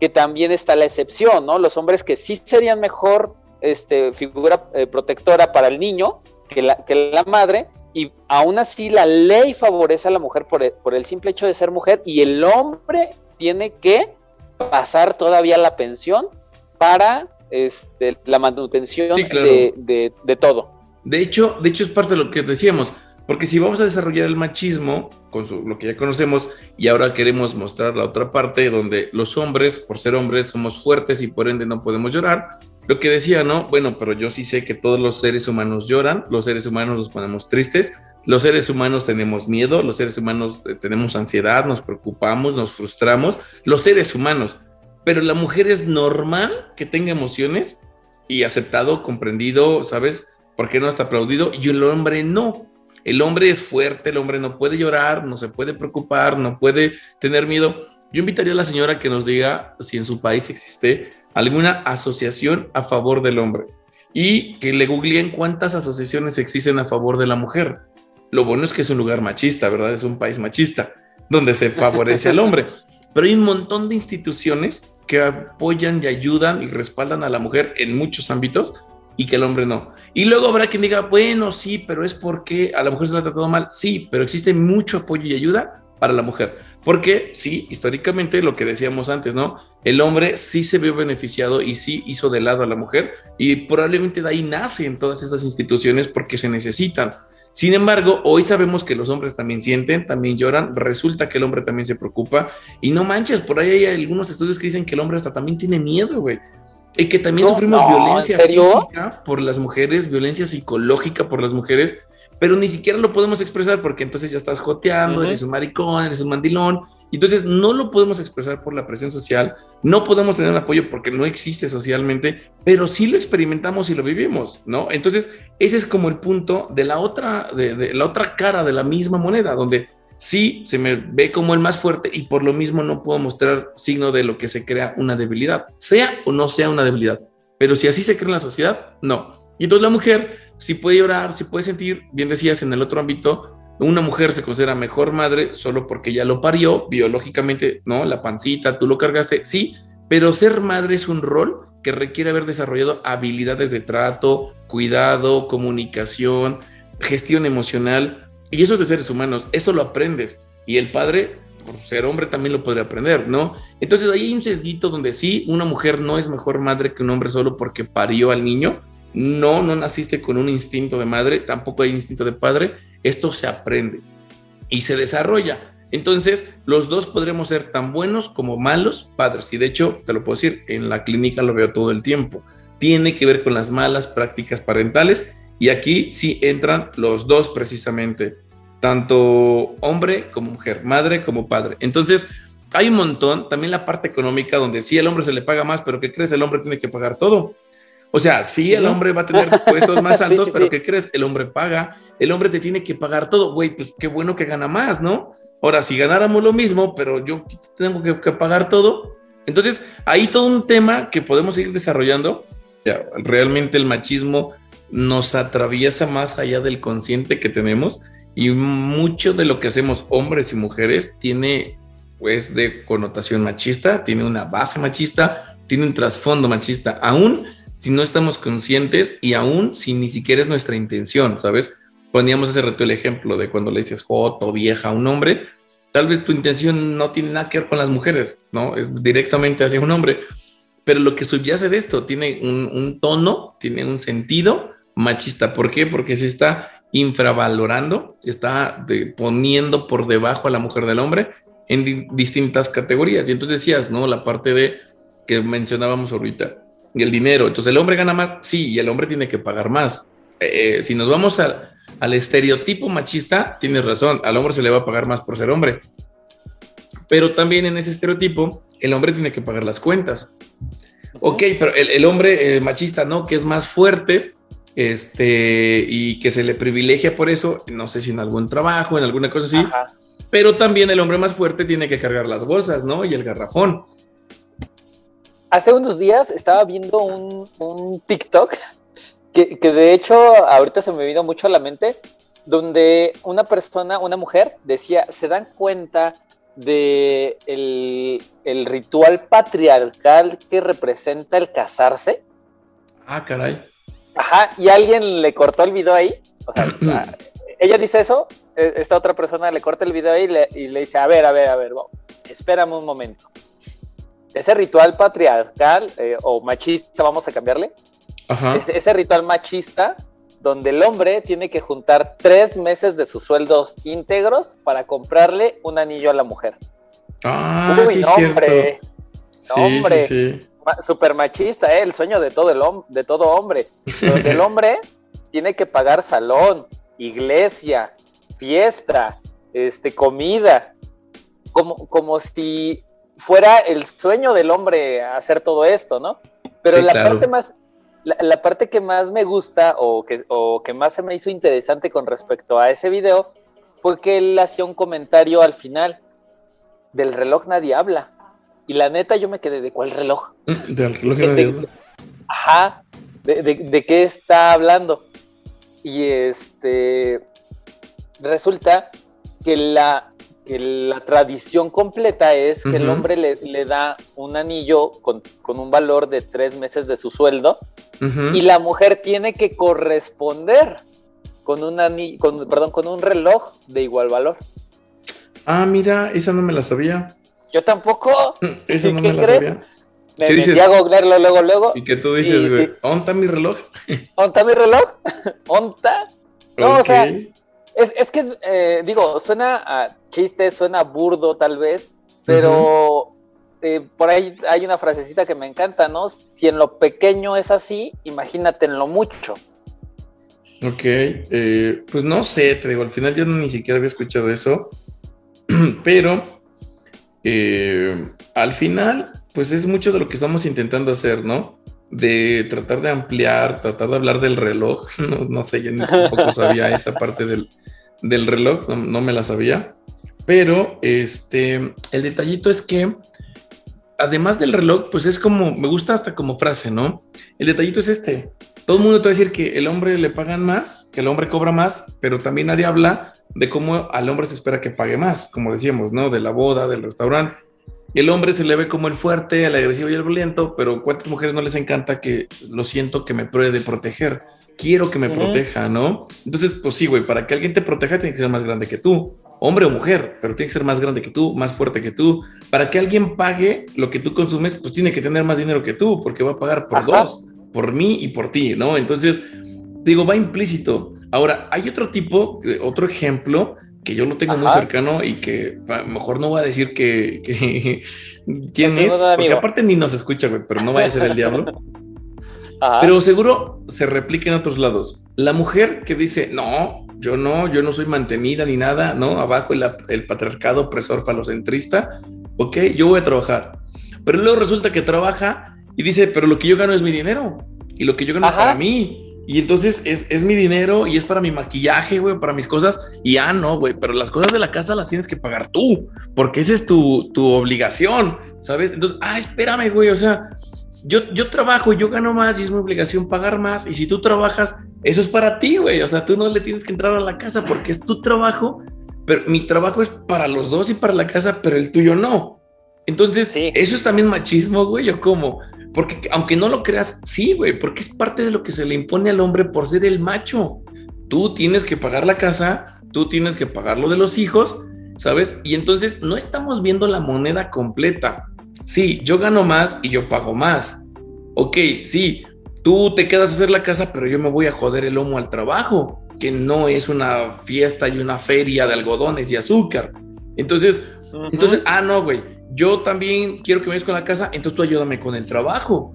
que también está la excepción, ¿no? Los hombres que sí serían mejor este, figura eh, protectora para el niño que la, que la madre, y aún así la ley favorece a la mujer por el, por el simple hecho de ser mujer, y el hombre tiene que pasar todavía la pensión para este, la manutención de, de, todo. De hecho, de hecho, es parte de lo que decíamos. Porque si vamos a desarrollar el machismo, con lo que ya conocemos, y ahora queremos mostrar la otra parte donde los hombres, por ser hombres, somos fuertes y por ende no podemos llorar, lo que decía, ¿no? Bueno, pero yo sí sé que todos los seres humanos lloran, los seres humanos nos ponemos tristes, los seres humanos tenemos miedo, los seres humanos eh, tenemos ansiedad, nos preocupamos, nos frustramos, los seres humanos. Pero la mujer es normal que tenga emociones y aceptado, comprendido, ¿sabes? ¿Por qué no está aplaudido? Y el hombre no. El hombre es fuerte, el hombre no puede llorar, no se puede preocupar, no puede tener miedo. Yo invitaría a la señora que nos diga si en su país existe alguna asociación a favor del hombre y que le googleen cuántas asociaciones existen a favor de la mujer. Lo bueno es que es un lugar machista, ¿verdad? Es un país machista donde se favorece al hombre. Pero hay un montón de instituciones que apoyan y ayudan y respaldan a la mujer en muchos ámbitos y que el hombre no. Y luego habrá quien diga, bueno, sí, pero es porque a la mujer se la ha tratado mal. Sí, pero existe mucho apoyo y ayuda para la mujer. Porque sí, históricamente lo que decíamos antes, ¿no? El hombre sí se vio beneficiado y sí hizo de lado a la mujer y probablemente de ahí nacen todas estas instituciones porque se necesitan. Sin embargo, hoy sabemos que los hombres también sienten, también lloran, resulta que el hombre también se preocupa y no manches, por ahí hay algunos estudios que dicen que el hombre hasta también tiene miedo, güey. Y que también sufrimos violencia física por las mujeres, violencia psicológica por las mujeres, pero ni siquiera lo podemos expresar porque entonces ya estás joteando, eres un maricón, eres un mandilón. Entonces no lo podemos expresar por la presión social, no podemos tener un apoyo porque no existe socialmente, pero sí lo experimentamos y lo vivimos, ¿no? Entonces ese es como el punto de la otra, de la otra cara de la misma moneda, donde sí se me ve como el más fuerte y por lo mismo no puedo mostrar signo de lo que se crea una debilidad, sea o no sea una debilidad. Pero si así se crea en la sociedad, no. Y entonces la mujer sí puede llorar, sí puede sentir, bien decías en el otro ámbito, una mujer se considera mejor madre solo porque ya lo parió biológicamente, ¿no? La pancita, tú lo cargaste, sí, pero ser madre es un rol que requiere haber desarrollado habilidades de trato, cuidado, comunicación, gestión emocional, y eso es de seres humanos, eso lo aprendes. Y el padre, por ser hombre, también lo podría aprender, ¿no? Entonces ahí hay un sesguito donde sí, una mujer no es mejor madre que un hombre solo porque parió al niño. No, no naciste con un instinto de madre, tampoco hay instinto de padre. Esto se aprende y se desarrolla. Entonces, los dos podremos ser tan buenos como malos padres. Y de hecho, te lo puedo decir, en la clínica lo veo todo el tiempo. Tiene que ver con las malas prácticas parentales y aquí sí entran los dos precisamente, tanto hombre como mujer, madre como padre. Entonces, hay un montón, también la parte económica, donde sí el hombre se le paga más, pero ¿qué crees? El hombre tiene que pagar todo. O sea, sí, el hombre va a tener puestos más altos, pero ¿qué crees? El hombre paga, el hombre te tiene que pagar todo, güey, pues qué bueno que gana más, ¿no? Ahora, si ganáramos lo mismo, pero yo tengo que, que pagar todo, entonces hay todo un tema que podemos ir desarrollando. Ya, realmente el machismo nos atraviesa más allá del consciente que tenemos y mucho de lo que hacemos hombres y mujeres tiene pues de connotación machista, tiene una base machista, tiene un trasfondo machista, aún si no estamos conscientes y aún si ni siquiera es nuestra intención, ¿sabes? Poníamos ese rato el ejemplo de cuando le dices joto, vieja a un hombre, tal vez tu intención no tiene nada que ver con las mujeres, ¿no? Es directamente hacia un hombre, pero lo que subyace de esto tiene un, tono, tiene un sentido machista. ¿Por qué? Porque se está infravalorando, está poniendo por debajo a la mujer del hombre en distintas categorías. Y entonces decías, ¿no? La parte de que mencionábamos ahorita, el dinero. Entonces el hombre gana más, sí, y el hombre tiene que pagar más. Eh, si nos vamos al estereotipo machista, tienes razón, al hombre se le va a pagar más por ser hombre. Pero también en ese estereotipo, el hombre tiene que pagar las cuentas. Ok, pero el, hombre eh, machista, ¿no? Que es más fuerte este, y que se le privilegia por eso, no sé si en algún trabajo, en alguna cosa así. Pero también el hombre más fuerte tiene que cargar las bolsas, ¿no? Y el garrafón. Hace unos días estaba viendo un, TikTok que, que, de hecho ahorita se me vino mucho a la mente, donde una persona, una mujer, decía, ¿se dan cuenta de el, ritual patriarcal que representa el casarse. Ah, caray. Ajá, y alguien le cortó el video ahí. O sea, ella dice eso, e, esta otra persona le corta el video ahí y le, dice, a ver, a ver, a ver, espérame un momento. Ese ritual patriarcal eh, o machista, vamos a cambiarle. Ajá. ese ritual machista donde el hombre tiene que juntar tres meses de sus sueldos íntegros para comprarle un anillo a la mujer. Ah, sí, hombre. hombre. Sí, Super machista, ¿eh? el sueño de todo, el de todo hombre. Donde el hombre tiene que pagar salón, iglesia, fiesta, este, comida, como, como si fuera el sueño del hombre hacer todo esto, ¿no? Pero la parte más la, parte que más me gusta o que, o que más se me hizo interesante con respecto a ese video fue que él hacía un comentario al final. Del reloj nadie habla. Y la neta yo me quedé, ¿de cuál reloj? Del reloj nadie habla. Ajá, de, de, qué está hablando. Y este, resulta que la, que la tradición completa es que el hombre le, da un anillo con, un valor de tres meses de su sueldo y la mujer tiene que corresponder con un anillo, con, perdón, con un reloj de igual valor. Ah, mira, esa no me la sabía. Yo tampoco. Esa no me la sabía. Me metí a googlearlo luego, luego. ¿Y que tú dices, güey? ¿Onta mi reloj? ¿Onta mi reloj? ¿Onta? No, o sea, es, que, eh, digo, suena chiste, suena burdo tal vez, pero eh, por ahí hay una frasecita que me encanta, ¿no? Si en lo pequeño es así, imagínate en lo mucho. Ok, eh, pues no sé, te digo, al final yo ni siquiera había escuchado eso, pero al final, pues es mucho de lo que estamos intentando hacer, ¿no? De tratar de ampliar, tratar de hablar del reloj, no, sé, yo tampoco sabía esa parte del, del reloj, no, me la sabía. Pero este, el detallito es que, además del reloj, pues es como, me gusta hasta como frase, ¿no? El detallito es este. Todo el mundo te va a decir que el hombre le pagan más, que el hombre cobra más, pero también nadie habla de cómo al hombre se espera que pague más, como decíamos, ¿no? De la boda, del restaurante. El hombre se le ve como el fuerte, el agresivo y el violento, pero ¿cuántas mujeres no les encanta que lo siento que me pruebe de proteger? quiero que me proteja, ¿no? Entonces, pues sí, güey, para que alguien te proteja tiene que ser más grande que tú, hombre o mujer, pero tiene que ser más grande que tú, más fuerte que tú. Para que alguien pague lo que tú consumes, pues tiene que tener más dinero que tú, porque va a pagar por dos, por mí y por ti, ¿no? Entonces, digo, va implícito. Ahora, hay otro tipo, otro ejemplo que yo lo tengo muy cercano y que a lo mejor no voy a decir que, quién es, porque aparte ni nos escucha, güey, pero no vaya a ser el diablo. Pero seguro se replica en otros lados. La mujer que dice, no, yo no, yo no soy mantenida ni nada, ¿no? Abajo el, patriarcado opresor falocentrista, ok, yo voy a trabajar. Pero luego resulta que trabaja y dice, pero lo que yo gano es mi dinero y lo que yo gano es para mí. Y entonces es, es, mi dinero y es para mi maquillaje, güey, para mis cosas. Y ah, no, güey, pero las cosas de la casa las tienes que pagar tú, porque esa es tu, tu obligación, ¿sabes? Entonces, ah, espérame, güey, o sea, yo, yo trabajo, yo gano más y es mi obligación pagar más. Y si tú trabajas, eso es para ti, güey. O sea, tú no le tienes que entrar a la casa porque es tu trabajo, pero mi trabajo es para los dos y para la casa, pero el tuyo no. Entonces, eso es también machismo, güey, o cómo. Porque aunque no lo creas, sí, güey, porque es parte de lo que se le impone al hombre por ser el macho. Tú tienes que pagar la casa, tú tienes que pagar lo de los hijos, ¿sabes? Y entonces no estamos viendo la moneda completa. Sí, yo gano más y yo pago más. Ok, sí, tú te quedas a hacer la casa, pero yo me voy a joder el lomo al trabajo, que no es una fiesta y una feria de algodones y azúcar. Entonces, entonces, ah, no, güey, yo también quiero que me vayas con la casa, entonces tú ayúdame con el trabajo,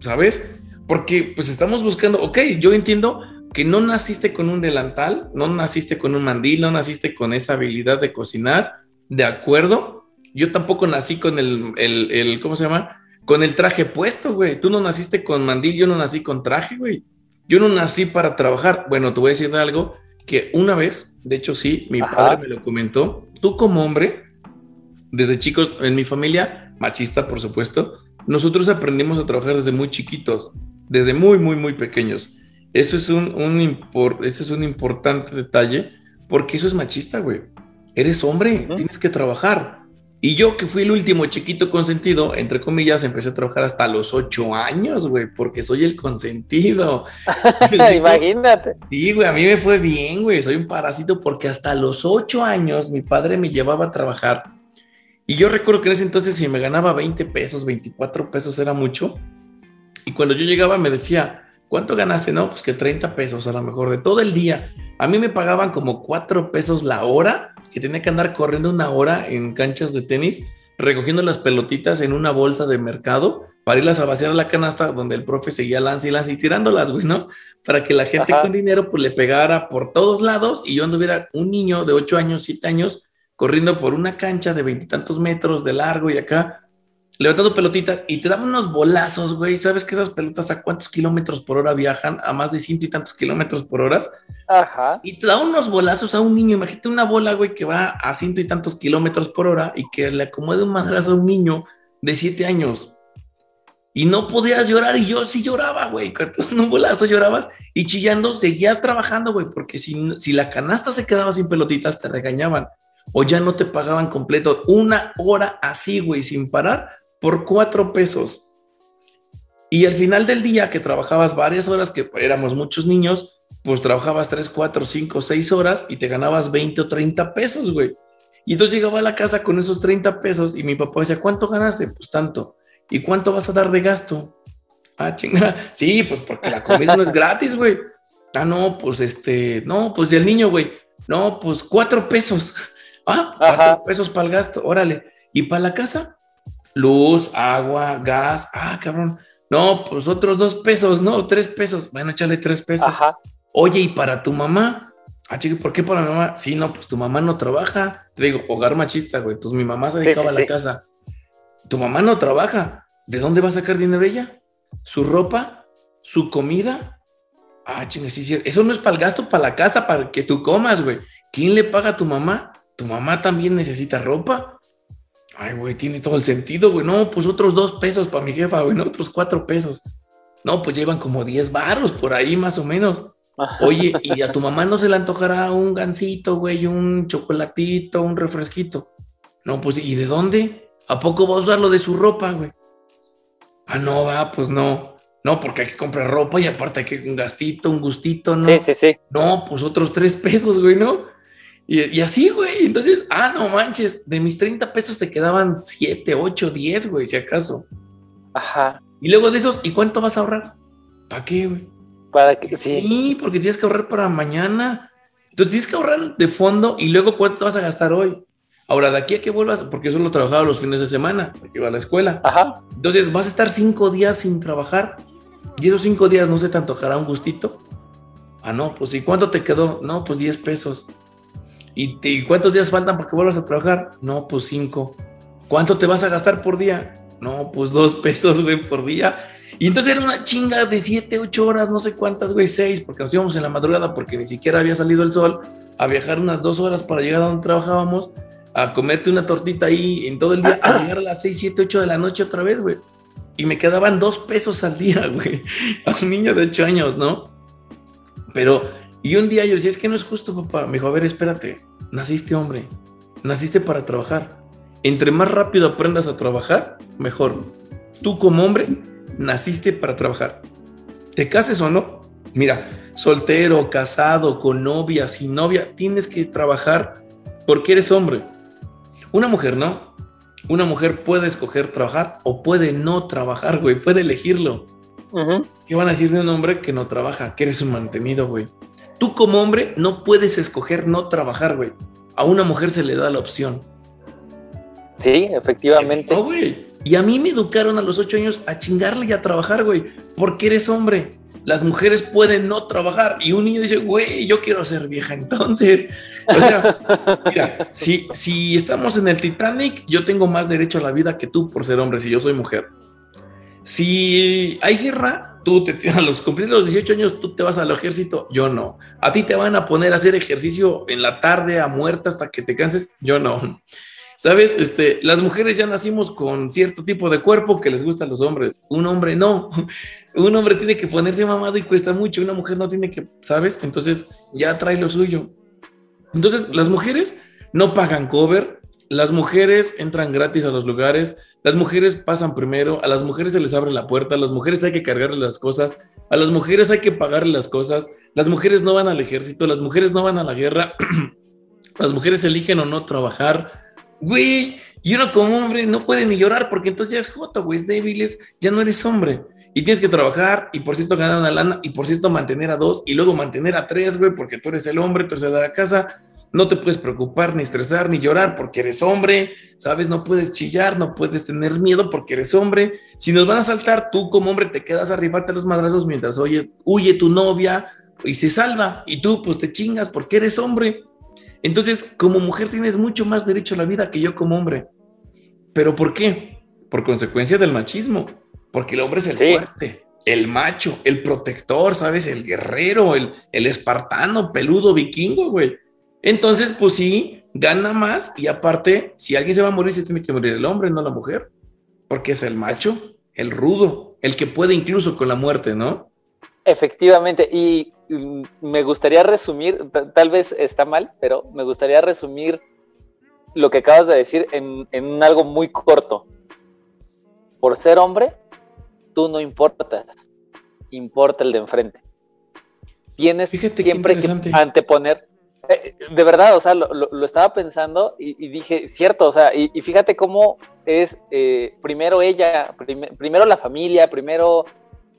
¿sabes? Porque pues estamos buscando, ok, yo entiendo que no naciste con un delantal, no naciste con un mandil, no naciste con esa habilidad de cocinar, de acuerdo. Yo tampoco nací con el, el, el ¿cómo se llama? Con el traje puesto, güey. Tú no naciste con mandil, yo no nací con traje, güey. Yo no nací para trabajar. Bueno, te voy a decir algo que una vez, de hecho sí, mi padre me lo comentó, tú como hombre, desde chicos, en mi familia, machista por supuesto, nosotros aprendimos a trabajar desde muy chiquitos, desde muy, muy, muy pequeños. Eso es un, un, es un importante detalle porque eso es machista, güey. Eres hombre, tienes que trabajar. Y yo que fui el último chiquito consentido, entre comillas, empecé a trabajar hasta los ocho años, güey, porque soy el consentido. Imagínate. Sí, güey, a mí me fue bien, güey, soy un parásito porque hasta los ocho años mi padre me llevaba a trabajar. Y yo recuerdo que en ese entonces si me ganaba 20 pesos, 24 pesos era mucho. Y cuando yo llegaba me decía, ¿Cuánto ganaste? No, pues que 30 pesos a lo mejor de todo el día. A mí me pagaban como 4 pesos la hora, que tenía que andar corriendo una hora en canchas de tenis, recogiendo las pelotitas en una bolsa de mercado para irlas a vaciar a la canasta donde el profe seguía lance y lance y tirándolas, güey, ¿no? Para que la gente con dinero pues le pegara por todos lados y yo anduviera un niño de 8 años, 7 años, corriendo por una cancha de veintitantos metros de largo y acá levantando pelotitas y te daban unos bolazos, güey. ¿Sabes que esas pelotas a cuántos kilómetros por hora viajan? A más de ciento y tantos kilómetros por hora. Ajá. Y te daban unos bolazos a un niño. Imagínate una bola, güey, que va a ciento y tantos kilómetros por hora y que le acomode un madrazo a un niño de siete años. Y no podías llorar y yo sí lloraba, güey. Con un bolazo llorabas y chillando seguías trabajando, güey, porque si, si la canasta se quedaba sin pelotitas te regañaban o ya no te pagaban completo. Una hora así, güey, sin parar, por cuatro pesos. Y al final del día que trabajabas varias horas, que éramos muchos niños, pues trabajabas tres, cuatro, cinco, seis horas y te ganabas 20 o 30 pesos, güey. Y entonces llegaba a la casa con esos 30 pesos y mi papá decía, ¿cuánto ganaste? Pues tanto. ¿Y cuánto vas a dar de gasto? Ah, chinga. Sí, pues porque la comida no es gratis, güey. Ah, no, pues este, no, pues del niño, güey. No, pues cuatro pesos. Ah, cuatro pesos para el gasto, órale. ¿Y para la casa? luz, agua, gas. Ah, cabrón. No, pues otros dos pesos, ¿no? Tres pesos. Bueno, échale tres pesos. Ajá. Oye, ¿y para tu mamá? Ah, chico, ¿por qué para mi mamá? Sí, no, pues tu mamá no trabaja. Te digo, hogar machista, güey. Entonces mi mamá se dedicaba a la casa. Tu mamá no trabaja. ¿De dónde va a sacar dinero ella? ¿Su ropa? ¿Su comida? Ah, chingue, sí, sí. Eso no es para el gasto, para la casa, para que tú comas, güey. ¿Quién le paga a tu mamá? ¿Tu mamá también necesita ropa? Ay, güey, tiene todo el sentido, güey. No, pues otros dos pesos para mi jefa, güey, no, otros cuatro pesos. No, pues llevan como diez barros por ahí más o menos. Oye, ¿y a tu mamá no se le antojará un gansito, güey, un chocolatito, un refresquito? No, pues, ¿y de dónde? ¿A poco va a usar lo de su ropa, güey? Ah, no, va, pues no. No, porque hay que comprar ropa y aparte hay que un gastito, un gustito, ¿no? Sí, sí, sí. No, pues otros tres pesos, güey, ¿no? Y, así, güey. Entonces, ah, no manches, de mis 30 pesos te quedaban 7, 8, 10, güey, si acaso. Ajá. Y luego de esos, ¿y cuánto vas a ahorrar? ¿Para qué, güey? Para que, sí. Sí, porque tienes que ahorrar para mañana. Entonces tienes que ahorrar de fondo y luego cuánto vas a gastar hoy. Ahora, de aquí a que vuelvas, porque yo solo trabajaba los fines de semana, porque iba a la escuela. Ajá. Entonces vas a estar cinco días sin trabajar y esos cinco días no se te antojará un gustito. Ah, no, pues ¿y cuánto te quedó? No, pues 10 pesos. ¿Y, cuántos días faltan para que vuelvas a trabajar? No, pues cinco. ¿Cuánto te vas a gastar por día? No, pues dos pesos, güey, por día. Y entonces era una chinga de siete, ocho horas, no sé cuántas, güey, seis, porque nos íbamos en la madrugada porque ni siquiera había salido el sol, a viajar unas dos horas para llegar a donde trabajábamos, a comerte una tortita ahí en todo el día, a llegar a las seis, siete, ocho de la noche otra vez, güey. Y me quedaban dos pesos al día, güey, a un niño de ocho años, ¿no? Pero y un día yo decía, es que no es justo, papá. Me dijo, a ver, espérate, naciste hombre, naciste para trabajar. Entre más rápido aprendas a trabajar, mejor. Tú como hombre, naciste para trabajar. Te cases o no, mira, soltero, casado, con novia, sin novia, tienes que trabajar porque eres hombre. Una mujer, ¿no? Una mujer puede escoger trabajar o puede no trabajar, güey, puede elegirlo. ¿Qué van a decir de un hombre que no trabaja? Que eres un mantenido, güey. Tú como hombre no puedes escoger no trabajar, güey. A una mujer se le da la opción. Sí, efectivamente. güey. Y a mí me educaron a los ocho años a chingarle y a trabajar, güey, porque eres hombre. Las mujeres pueden no trabajar. Y un niño dice, güey, yo quiero ser vieja entonces. O sea, mira, si, si estamos en el Titanic, yo tengo más derecho a la vida que tú por ser hombre, si yo soy mujer. Si hay guerra, tú te a los cumplir los 18 años, tú te vas al ejército, yo no. A ti te van a poner a hacer ejercicio en la tarde a muerta hasta que te canses, yo no. ¿Sabes? Este, las mujeres ya nacimos con cierto tipo de cuerpo que les gusta a los hombres. Un hombre no. Un hombre tiene que ponerse mamado y cuesta mucho. Una mujer no tiene que, ¿sabes? Entonces ya trae lo suyo. Entonces, las mujeres no pagan cover. Las mujeres entran gratis a los lugares. Las mujeres pasan primero. A las mujeres se les abre la puerta. A las mujeres hay que cargarles las cosas. A las mujeres hay que pagarle las cosas. Las mujeres no van al ejército. Las mujeres no van a la guerra. las mujeres eligen o no trabajar Güey, y uno como hombre no puede ni llorar porque entonces ya es joto, güey, es débil, ya no eres hombre. Y tienes que trabajar y por cierto ganar una lana y por cierto mantener a dos y luego mantener a tres, güey, porque tú eres el hombre, tú eres de la casa. No te puedes preocupar, ni estresar, ni llorar porque eres hombre, ¿sabes? No puedes chillar, no puedes tener miedo porque eres hombre. Si nos van a saltar, tú como hombre te quedas a arribarte a los madrazos mientras oye, huye tu novia y se salva. Y tú pues te chingas porque eres hombre. Entonces, como mujer tienes mucho más derecho a la vida que yo como hombre. ¿Pero por qué? Por consecuencia del machismo. Porque el hombre es el fuerte, el macho, el protector, ¿sabes? El guerrero, el, el espartano, peludo, vikingo, güey. Entonces, pues sí, gana más y aparte, si alguien se va a morir, se tiene que morir el hombre, no la mujer. Porque es el macho, el rudo, el que puede incluso con la muerte, ¿no? Efectivamente, y me gustaría resumir, tal vez está mal, pero me gustaría resumir lo que acabas de decir en, algo muy corto. Por ser hombre, tú no importas, importa el de enfrente. Tienes siempre que anteponer, eh, de verdad, o sea, lo, estaba pensando y, dije, cierto, o sea, y, fíjate cómo es eh, primero ella, primero la familia, primero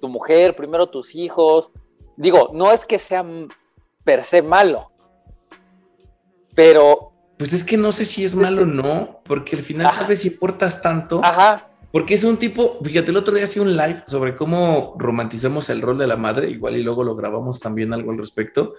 tu mujer, primero tus hijos, Digo, no es que sea per se malo, pero... Pues es que no sé si es malo o no, porque al final tal vez importas tanto. Ajá. Porque es un tipo, fíjate, el otro día hacía un live sobre cómo romantizamos el rol de la madre, igual y luego lo grabamos también algo al respecto,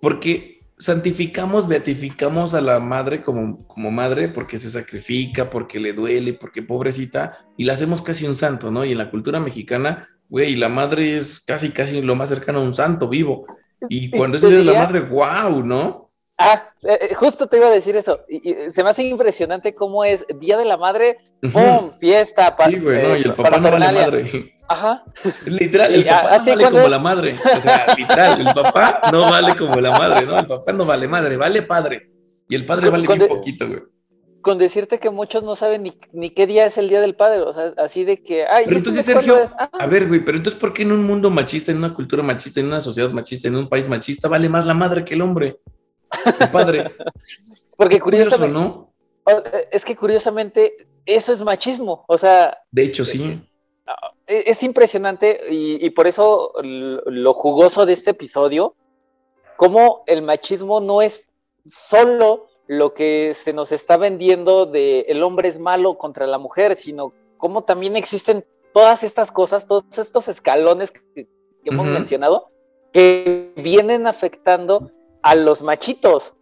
porque santificamos, beatificamos a la madre como, como madre porque se sacrifica, porque le duele, porque pobrecita, y la hacemos casi un santo, ¿no? Y en la cultura mexicana güey, la madre es casi, casi lo más cercano a un santo vivo. Y cuando es la madre, wow, ¿no? Ah, eh, eh, justo te iba a decir eso. Y, se me hace impresionante cómo es Día de la Madre, ¡pum! Fiesta para. Sí, güey, no, y el papá no vale madre. Ajá. Literal, el papá no vale como la madre. O sea, literal, el papá no vale como la madre, ¿no? El papá no vale madre, vale padre. Y el padre vale bien poquito, güey con decirte que muchos no saben ni, qué día es el Día del Padre, o sea, así de que, ay, pero entonces Sergio, ah. a ver, güey, pero entonces ¿por qué en un mundo machista, en una cultura machista, en una sociedad machista, en un país machista, vale más la madre que el hombre? Padre. Porque curiosamente, ¿no? Eh, es que curiosamente eso es machismo, o sea, de hecho sí. Eh, es, impresionante y, y por eso lo jugoso de este episodio, como el machismo no es solo lo que se nos está vendiendo de el hombre es malo contra la mujer, sino cómo también existen todas estas cosas, todos estos escalones que, hemos mencionado, que vienen afectando a los machitos.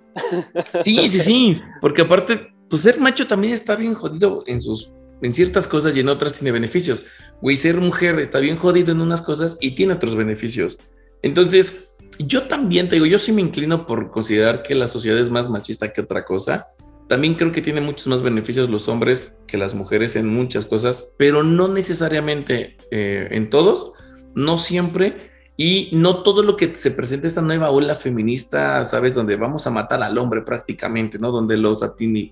Sí, sí, sí, porque aparte, pues ser macho también está bien jodido en sus en ciertas cosas y en otras tiene beneficios. Güey, ser mujer está bien jodido en unas cosas y tiene otros beneficios. Entonces, yo también te digo, yo sí me inclino por considerar que la sociedad es más machista que otra cosa. También creo que tiene muchos más beneficios los hombres que las mujeres en muchas cosas, pero no necesariamente eh, en todos, no siempre. Y no todo lo que se presenta esta nueva ola feminista, ¿sabes? Donde vamos a matar al hombre prácticamente, ¿no? Donde los,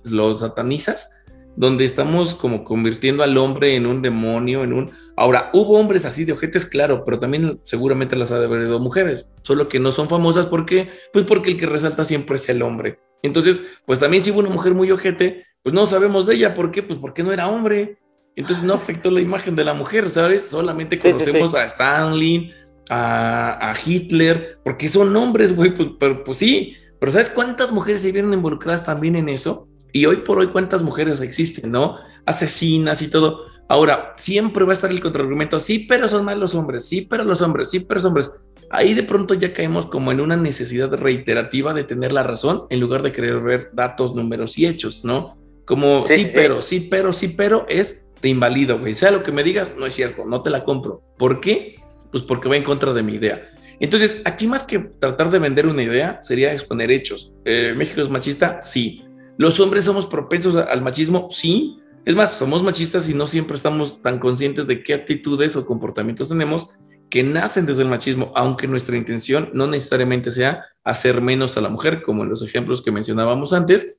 los satanizas, donde estamos como convirtiendo al hombre en un demonio, en un Ahora, hubo hombres así de ojetes, claro, pero también seguramente las ha de haber ido mujeres, solo que no son famosas porque, pues porque el que resalta siempre es el hombre. Entonces, pues también si hubo una mujer muy ojete, pues no sabemos de ella, ¿por qué? Pues porque no era hombre. Entonces no afectó la imagen de la mujer, ¿sabes? Solamente conocemos a Stanley, a, Hitler, porque son hombres, güey, pues, pero, pues sí, pero ¿sabes cuántas mujeres se vienen involucradas también en eso? Y hoy por hoy, ¿cuántas mujeres existen, no? Asesinas y todo. Ahora, siempre va a estar el contraargumento, sí, pero son malos hombres, sí, pero los hombres, sí, pero los hombres. Ahí de pronto ya caemos como en una necesidad reiterativa de tener la razón en lugar de querer ver datos, números y hechos, ¿no? Como sí, pero, sí, pero, sí, pero es te invalido, güey. Sea lo que me digas, no es cierto, no te la compro. ¿Por qué? Pues porque va en contra de mi idea. Entonces, aquí más que tratar de vender una idea, sería exponer hechos. Eh, ¿México es machista? Sí. ¿Los hombres somos propensos al machismo? Sí. Es más, somos machistas y no siempre estamos tan conscientes de qué actitudes o comportamientos tenemos que nacen desde el machismo, aunque nuestra intención no necesariamente sea hacer menos a la mujer, como en los ejemplos que mencionábamos antes,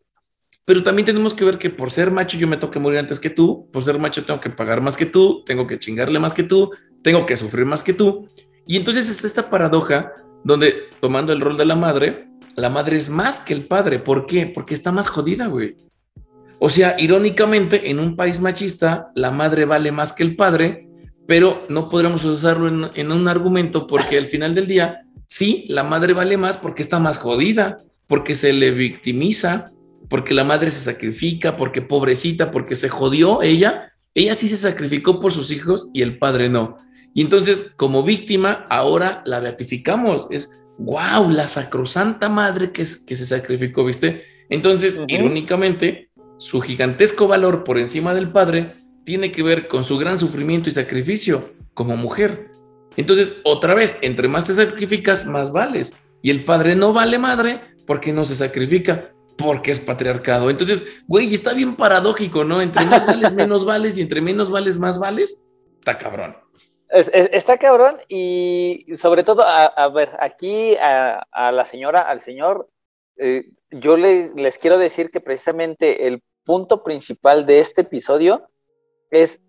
pero también tenemos que ver que por ser macho yo me tengo que morir antes que tú, por ser macho tengo que pagar más que tú, tengo que chingarle más que tú, tengo que sufrir más que tú. Y entonces está esta paradoja donde tomando el rol de la madre, la madre es más que el padre. ¿Por qué? Porque está más jodida, güey. O sea, irónicamente, en un país machista, la madre vale más que el padre, pero no podremos usarlo en, un argumento porque al final del día, sí, la madre vale más porque está más jodida, porque se le victimiza, porque la madre se sacrifica, porque pobrecita, porque se jodió ella, ella sí se sacrificó por sus hijos y el padre no. Y entonces, como víctima, ahora la beatificamos. Es, wow, la sacrosanta madre que, que se sacrificó, ¿viste? Entonces, irónicamente, su gigantesco valor por encima del padre tiene que ver con su gran sufrimiento y sacrificio como mujer. Entonces, otra vez, entre más te sacrificas, más vales. Y el padre no vale madre porque no se sacrifica porque es patriarcado. Entonces, güey, está bien paradójico, ¿no? Entre más vales, menos vales y entre menos vales, más vales. Está cabrón. Está cabrón y sobre todo, a, ver, aquí a, la señora, al señor, eh, yo les quiero decir que precisamente el punto principal de este episodio es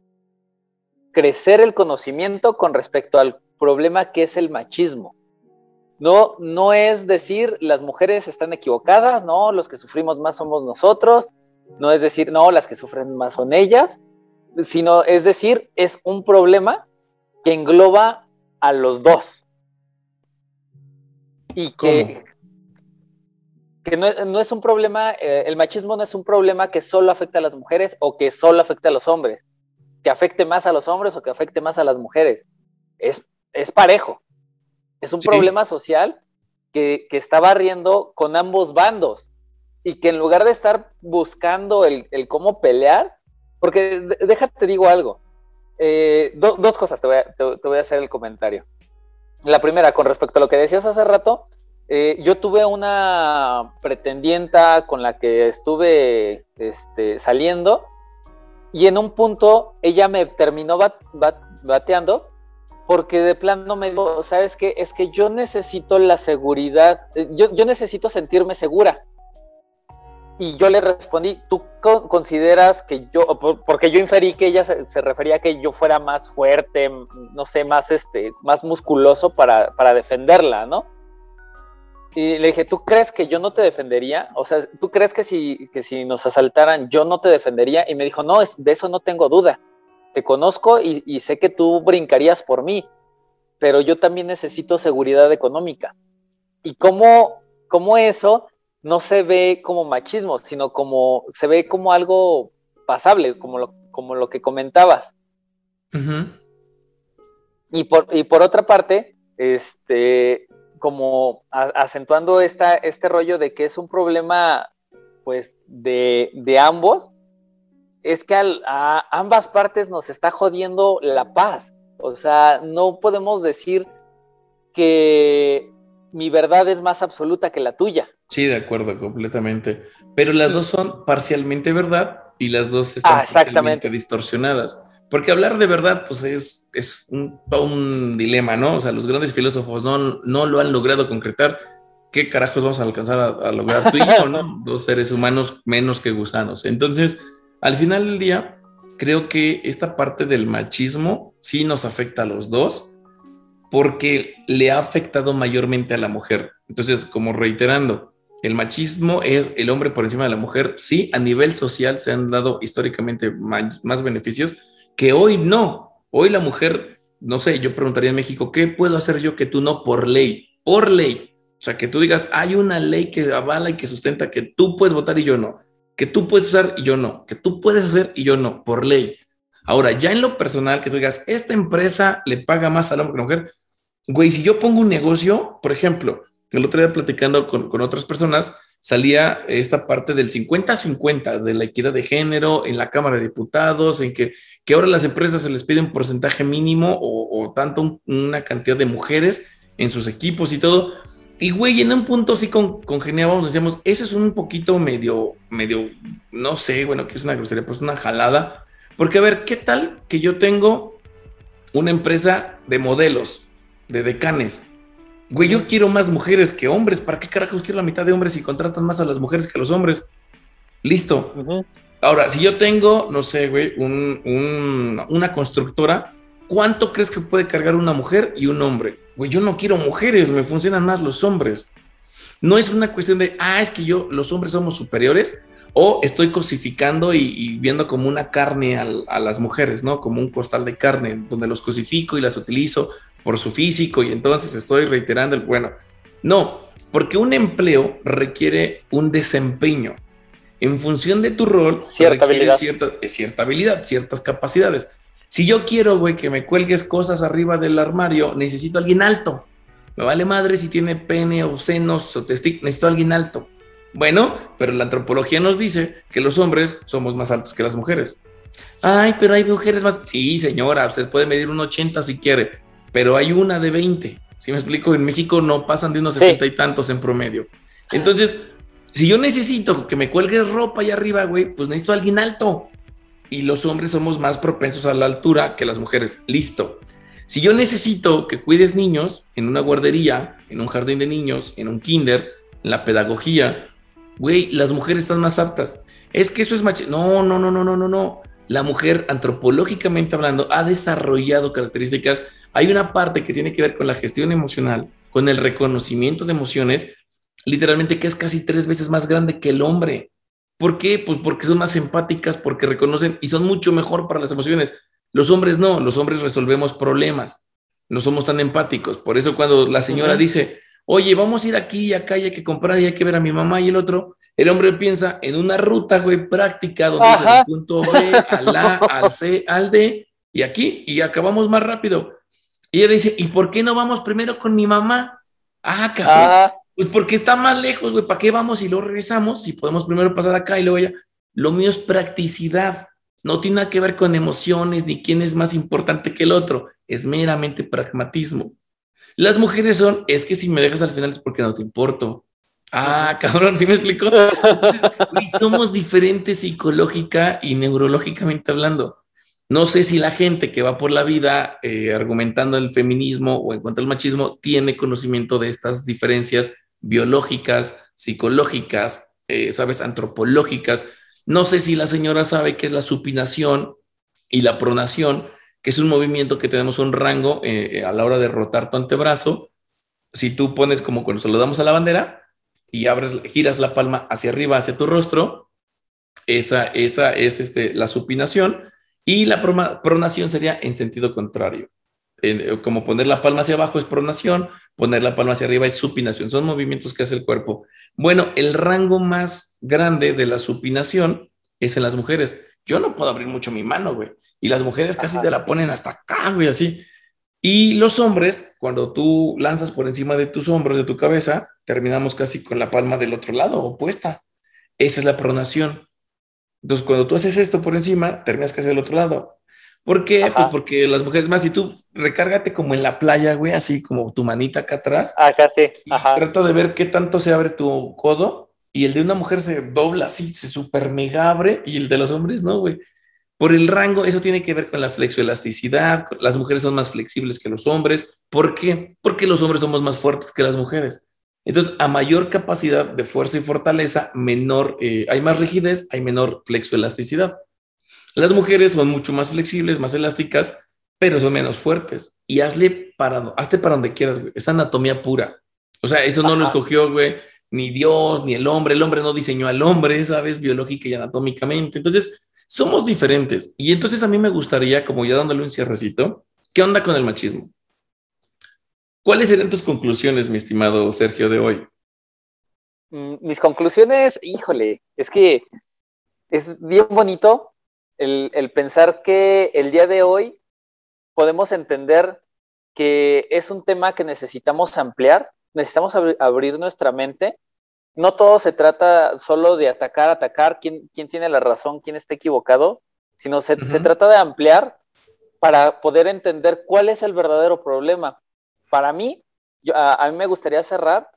crecer el conocimiento con respecto al problema que es el machismo. No, no es decir las mujeres están equivocadas, no, los que sufrimos más somos nosotros, no es decir, no, las que sufren más son ellas, sino es decir, es un problema que engloba a los dos. Y que, que no, es un problema, eh, el machismo no es un problema que solo afecta a las mujeres o que solo afecta a los hombres, que afecte más a los hombres o que afecte más a las mujeres. Es, es parejo. Es un problema social que, está barriendo con ambos bandos y que en lugar de estar buscando el, cómo pelear, porque déjate digo algo, eh, dos cosas te voy, a, hacer el comentario. La primera, con respecto a lo que decías hace rato, eh, yo tuve una pretendienta con la que estuve este, saliendo y en un punto ella me terminó bateando porque de plano me dijo, ¿sabes qué? Es que yo necesito la seguridad, eh, yo, necesito sentirme segura. Y yo le respondí, ¿tú consideras que yo, porque yo inferí que ella se, refería a que yo fuera más fuerte, no sé, más, este, más musculoso para, para defenderla, ¿no? Y le dije, ¿tú crees que yo no te defendería? O sea, ¿tú crees que si, que si nos asaltaran yo no te defendería? Y me dijo, no, es, de eso no tengo duda te conozco y, sé que tú brincarías por mí, pero yo también necesito seguridad económica. Y cómo, cómo eso no se ve como machismo, sino como se ve como algo pasable, como lo, como lo que comentabas. y, por, y por otra parte, este, como acentuando esta, este rollo de que es un problema pues de, de ambos, es que a ambas partes nos está jodiendo la paz. O sea, no podemos decir que mi verdad es más absoluta que la tuya. Sí, de acuerdo, completamente. Pero las dos son parcialmente verdad y las dos están ah, parcialmente distorsionadas. Porque hablar de verdad, pues es, es un, un dilema, ¿no? O sea, los grandes filósofos no, no lo han logrado concretar. ¿Qué carajos vamos a alcanzar a, a lograr tú y yo, no? Dos seres humanos menos que gusanos. Entonces, al final del día, creo que esta parte del machismo sí nos afecta a los dos porque le ha afectado mayormente a la mujer. Entonces, como reiterando, El machismo es el hombre por encima de la mujer. Sí, a nivel social se han dado históricamente más beneficios que hoy no. Hoy la mujer, no sé, yo preguntaría en México, ¿qué puedo hacer yo que tú no por ley? Por ley. O sea, que tú digas, hay una ley que avala y que sustenta que tú puedes votar y yo no, que tú puedes usar y yo no, que tú puedes hacer y yo no, por ley. Ahora, ya en lo personal, que tú digas, esta empresa le paga más al hombre que a la mujer, güey, si yo pongo un negocio, por ejemplo, el otro día platicando con, con otras personas, salía esta parte del 50-50 de la equidad de género en la Cámara de Diputados, en que, que ahora las empresas se les pide un porcentaje mínimo o, o tanto una cantidad de mujeres en sus equipos y todo. Y güey, en un punto sí con, congeniábamos, decíamos, eso es un poquito medio, medio, no sé, bueno, que es una grosería, pues una jalada. Porque a ver, ¿qué tal que yo tengo una empresa de modelos, de decanes? Güey, yo quiero más mujeres que hombres. ¿Para qué carajos quiero la mitad de hombres y contratan más a las mujeres que a los hombres? Listo. Ahora, si yo tengo, no sé, güey, una constructora, ¿cuánto crees que puede cargar una mujer y un hombre? Güey, yo no quiero mujeres, me funcionan más los hombres. No es una cuestión de, ah, es que yo, los hombres somos superiores, o estoy cosificando y, viendo como una carne a las mujeres, ¿no? Como un costal de carne, donde los cosifico y las utilizo por su físico y entonces estoy reiterando el bueno. No, porque un empleo requiere un desempeño. En función de tu rol, cierta habilidad. Cierta, cierta habilidad, ciertas capacidades. Si yo quiero, güey, que me cuelgues cosas arriba del armario, necesito a alguien alto. Me vale madre si tiene pene o senos o testículos, necesito a alguien alto. Bueno, pero la antropología nos dice que los hombres somos más altos que las mujeres. Ay, pero hay mujeres más. Sí, señora, usted puede medir un 80 si quiere, pero hay una de 20. Si me explico, en México no pasan de unos 60 y tantos en promedio. Entonces, si yo necesito que me cuelgues ropa allá arriba, güey, pues necesito a alguien alto y los hombres somos más propensos a la altura que las mujeres. Listo. Si yo necesito que cuides niños en una guardería, en un jardín de niños, en un kinder, en la pedagogía, güey, las mujeres están más aptas. Es que eso es machismo. No, no, no, no, no, no, no. La mujer, antropológicamente hablando, ha desarrollado características. Hay una parte que tiene que ver con la gestión emocional, con el reconocimiento de emociones, literalmente que es casi tres veces más grande que el hombre. ¿Por qué? Pues porque son más empáticas, porque reconocen y son mucho mejor para las emociones. Los hombres no, los hombres resolvemos problemas, no somos tan empáticos. Por eso cuando la señora dice, oye, vamos a ir aquí y acá y hay que comprar y hay que ver a mi mamá y el otro, el hombre piensa en una ruta, güey, práctica, donde es el punto B al A, al C, al D, y aquí, y acabamos más rápido. Y ella dice, ¿y por qué no vamos primero con mi mamá? Ah, cabrón. Pues porque está más lejos, güey. ¿Para qué vamos y luego regresamos? Si podemos primero pasar acá y luego ya. Lo mío es practicidad. No tiene nada que ver con emociones ni quién es más importante que el otro. Es meramente pragmatismo. Las mujeres son, es que si me dejas al final es porque no te importo. Ah, cabrón, ¿sí me explico? y somos diferentes psicológica y neurológicamente hablando. No sé si la gente que va por la vida eh, argumentando el feminismo o en cuanto al machismo tiene conocimiento de estas diferencias biológicas, psicológicas, eh, sabes, antropológicas. No sé si la señora sabe qué es la supinación y la pronación, que es un movimiento que tenemos un rango eh, a la hora de rotar tu antebrazo. Si tú pones como cuando saludamos a la bandera y abres, giras la palma hacia arriba, hacia tu rostro, esa, esa es este, la supinación y la pronación sería en sentido contrario. Eh, como poner la palma hacia abajo es pronación, poner la palma hacia arriba es supinación. Son movimientos que hace el cuerpo. Bueno, el rango más grande de la supinación es en las mujeres. Yo no puedo abrir mucho mi mano, güey. Y las mujeres casi te la ponen hasta acá, güey, así. Y los hombres, cuando tú lanzas por encima de tus hombros, de tu cabeza, terminamos casi con la palma del otro lado, opuesta. Esa es la pronación. Entonces, cuando tú haces esto por encima, terminas casi del otro lado. ¿Por qué? Pues porque las mujeres más, si tú recárgate como en la playa, güey, así como tu manita acá atrás. Acá sí. Ajá. Trata de ver qué tanto se abre tu codo y el de una mujer se dobla así, se super mega abre y el de los hombres no, güey. Por el rango, eso tiene que ver con la flexoelasticidad. Las mujeres son más flexibles que los hombres. ¿Por qué? Porque los hombres somos más fuertes que las mujeres. Entonces, a mayor capacidad de fuerza y fortaleza, menor, eh, hay más rigidez, hay menor flexoelasticidad. Las mujeres son mucho más flexibles, más elásticas, pero son menos fuertes. Y hazle para, hazte para donde quieras, güey. Es anatomía pura. O sea, eso no lo escogió, güey, ni Dios, ni el hombre. El hombre no diseñó al hombre, ¿sabes? Biológica y anatómicamente. Entonces, somos diferentes. Y entonces a mí me gustaría, como ya dándole un cierrecito, ¿qué onda con el machismo? ¿Cuáles serían tus conclusiones, mi estimado Sergio, de hoy? Mm, mis conclusiones, híjole, es que es bien bonito el, el pensar que el día de hoy podemos entender que es un tema que necesitamos ampliar, necesitamos abrir nuestra mente. No todo se trata solo de atacar, atacar, quién, quién tiene la razón, quién está equivocado, sino se, se, trata de ampliar para poder entender cuál es el verdadero problema. Para mí, yo, a, mí me gustaría cerrar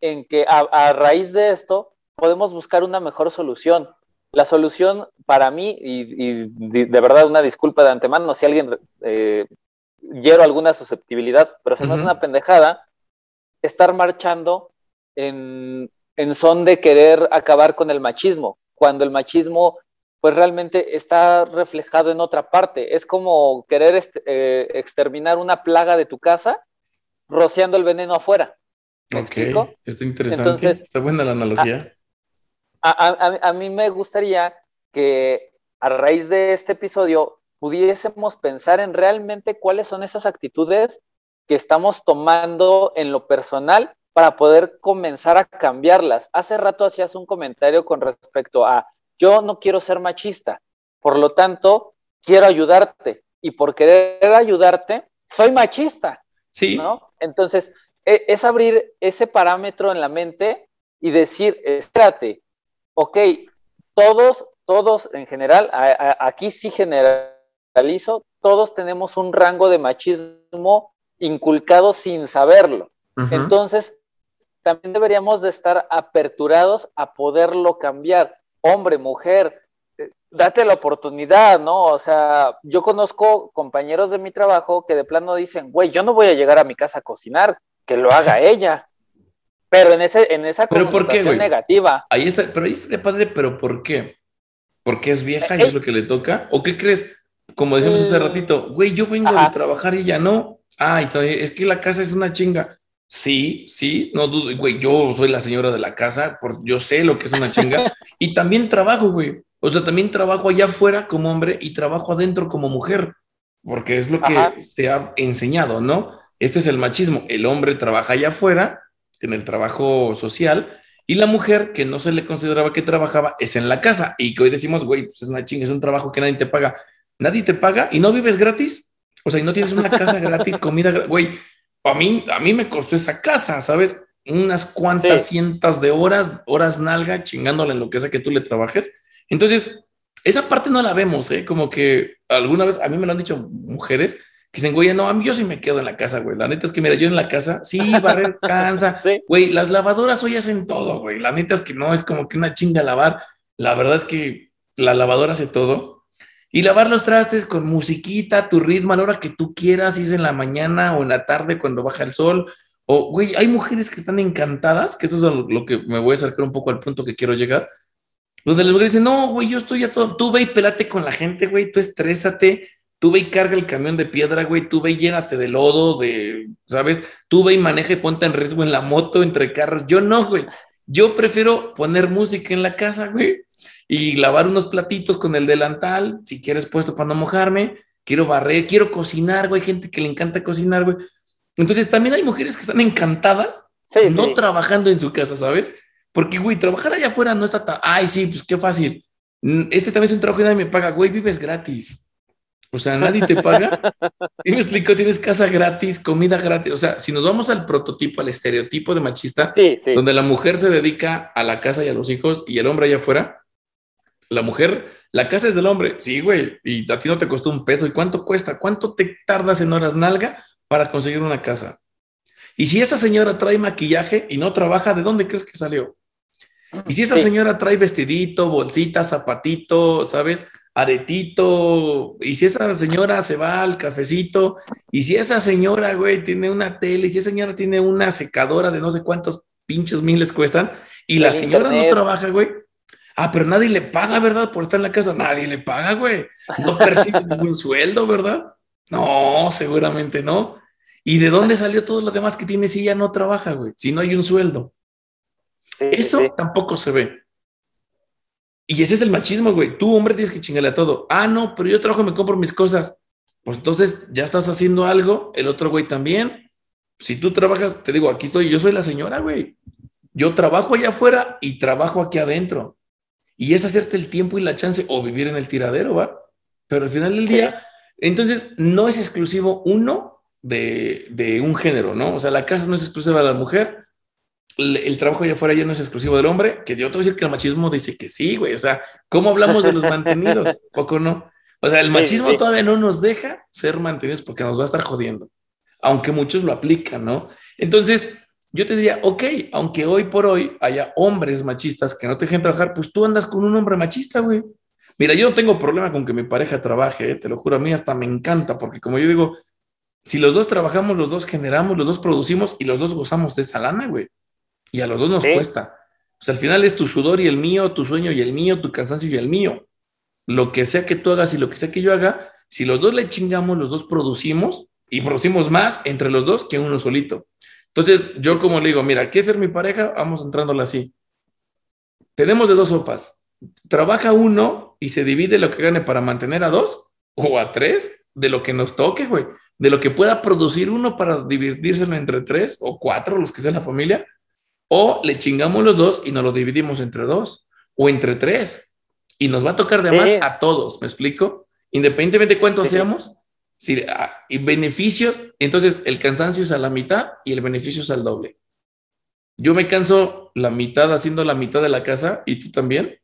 en que a, a, raíz de esto podemos buscar una mejor solución. La solución para mí, y, y de verdad una disculpa de antemano si alguien eh, hiero alguna susceptibilidad, pero si no es una pendejada, estar marchando en, en son de querer acabar con el machismo, cuando el machismo pues realmente está reflejado en otra parte. Es como querer est eh, exterminar una plaga de tu casa rociando el veneno afuera. ¿Me ok, explico? está interesante. Entonces, está buena la analogía. A, a, a, a, mí me gustaría que a raíz de este episodio pudiésemos pensar en realmente cuáles son esas actitudes que estamos tomando en lo personal para poder comenzar a cambiarlas. Hace rato hacías un comentario con respecto a, yo no quiero ser machista, por lo tanto, quiero ayudarte y por querer ayudarte, soy machista. Sí. ¿no? Entonces, e, es abrir ese parámetro en la mente y decir, espérate, ok, todos, todos en general, a, a, aquí sí genera todos tenemos un rango de machismo inculcado sin saberlo. Uh -huh. Entonces, también deberíamos de estar aperturados a poderlo cambiar. Hombre, mujer, date la oportunidad, ¿no? O sea, yo conozco compañeros de mi trabajo que de plano dicen, güey, yo no voy a llegar a mi casa a cocinar, que lo haga ella. Pero en, ese, en esa ¿Pero por qué, negativa. Ahí está, pero ahí está padre, pero ¿por qué? ¿Porque es vieja y es lo que le toca? ¿O qué crees? como decíamos hace mm. ratito, güey, yo vengo Ajá. de trabajar y ya no. Ay, es que la casa es una chinga. Sí, sí, no dudo, güey, yo soy la señora de la casa, por, yo sé lo que es una chinga y también trabajo, güey. O sea, también trabajo allá afuera como hombre y trabajo adentro como mujer, porque es lo que Ajá. te ha enseñado, ¿no? Este es el machismo. El hombre trabaja allá afuera, en el trabajo social, y la mujer que no se le consideraba que trabajaba es en la casa y que hoy decimos, güey, pues es una chinga, es un trabajo que nadie te paga nadie te paga y no vives gratis. O sea, y no tienes una casa gratis, comida, güey. A mí, a mí me costó esa casa, ¿sabes? Unas cuantas sí. cientos de horas, horas nalga, chingándole en lo que sea que tú le trabajes. Entonces, esa parte no la vemos, ¿eh? Como que alguna vez, a mí me lo han dicho mujeres, que dicen, güey, no, a mí yo sí me quedo en la casa, güey. La neta es que, mira, yo en la casa, sí, barrer cansa. Güey, las lavadoras hoy hacen todo, güey. La neta es que no es como que una chinga lavar. La verdad es que la lavadora hace todo. Y lavar los trastes con musiquita, tu ritmo a la hora que tú quieras, si es en la mañana o en la tarde cuando baja el sol. O, güey, hay mujeres que están encantadas, que esto es lo, lo, que me voy a acercar un poco al punto que quiero llegar, donde las mujeres dicen, no, güey, yo estoy ya todo, tú ve y pelate con la gente, güey, tú estrésate, tú ve y carga el camión de piedra, güey, tú ve y llénate de lodo, de, ¿sabes? Tú ve y maneja y ponte en riesgo en la moto, entre carros. Yo no, güey. Yo prefiero poner música en la casa, güey, y lavar unos platitos con el delantal, si quieres puesto para no mojarme, quiero barrer, quiero cocinar, güey, gente que le encanta cocinar, güey. Entonces también hay mujeres que están encantadas sí, no sí. trabajando en su casa, ¿sabes? Porque, güey, trabajar allá afuera no está tan, ay, sí, pues qué fácil. Este también es un trabajo y nadie me paga, güey, vives gratis. O sea, nadie te paga. y me explico, tienes casa gratis, comida gratis. O sea, si nos vamos al prototipo, al estereotipo de machista, sí, sí. donde la mujer se dedica a la casa y a los hijos y el hombre allá afuera, la mujer, la casa es del hombre. Sí, güey, y a ti no te costó un peso. ¿Y cuánto cuesta? ¿Cuánto te tardas en horas nalga para conseguir una casa? Y si esa señora trae maquillaje y no trabaja, ¿de dónde crees que salió? Y si esa sí. señora trae vestidito, bolsita, zapatito, ¿sabes? Aretito. Y si esa señora se va al cafecito. Y si esa señora, güey, tiene una tele. Y si esa señora tiene una secadora de no sé cuántos pinches miles cuestan. Y la señora internet. no trabaja, güey Ah, pero nadie le paga, ¿verdad? Por estar en la casa. Nadie le paga, güey. No percibe ningún sueldo, ¿verdad? No, seguramente no. ¿Y de dónde salió todo lo demás que tiene si ella no trabaja, güey? Si no hay un sueldo. Eso tampoco se ve. Y ese es el machismo, güey. Tú, hombre, tienes que chingarle a todo. Ah, no, pero yo trabajo y me compro mis cosas. Pues entonces ya estás haciendo algo, el otro güey también. Si tú trabajas, te digo, aquí estoy, yo soy la señora, güey. Yo trabajo allá afuera y trabajo aquí adentro. Y es hacerte el tiempo y la chance o vivir en el tiradero, ¿va? Pero al final del día, entonces no es exclusivo uno de, de, un género, ¿no? O sea, la casa no es exclusiva de la mujer, el, trabajo allá afuera ya no es exclusivo del hombre, que yo te voy a decir que el machismo dice que sí, güey. O sea, ¿cómo hablamos de los mantenidos? Poco no. O sea, el machismo todavía no nos deja ser mantenidos porque nos va a estar jodiendo, aunque muchos lo aplican, ¿no? Entonces, yo te diría, ok, aunque hoy por hoy haya hombres machistas que no te dejen trabajar, pues tú andas con un hombre machista, güey. Mira, yo no tengo problema con que mi pareja trabaje, ¿eh? te lo juro, a mí hasta me encanta, porque como yo digo, si los dos trabajamos, los dos generamos, los dos producimos y los dos gozamos de esa lana, güey. Y a los dos nos cuesta. O sea, al final es tu sudor y el mío, tu sueño y el mío, tu cansancio y el mío. Lo que sea que tú hagas y lo que sea que yo haga, si los dos le chingamos, los dos producimos y producimos más entre los dos que uno solito. Entonces, yo como le digo, mira, ¿qué ser mi pareja? Vamos entrándole así. Tenemos de dos sopas. Trabaja uno y se divide lo que gane para mantener a dos o a tres de lo que nos toque, güey. De lo que pueda producir uno para dividirselo entre tres o cuatro, los que sean la familia, o le chingamos los dos y nos lo dividimos entre dos o entre tres. Y nos va a tocar de más a todos, ¿me explico? Independientemente de cuánto seamos, si, ah, y beneficios, entonces el cansancio es a la mitad y el beneficio es al doble. Yo me canso la mitad haciendo la mitad de la casa y tú también.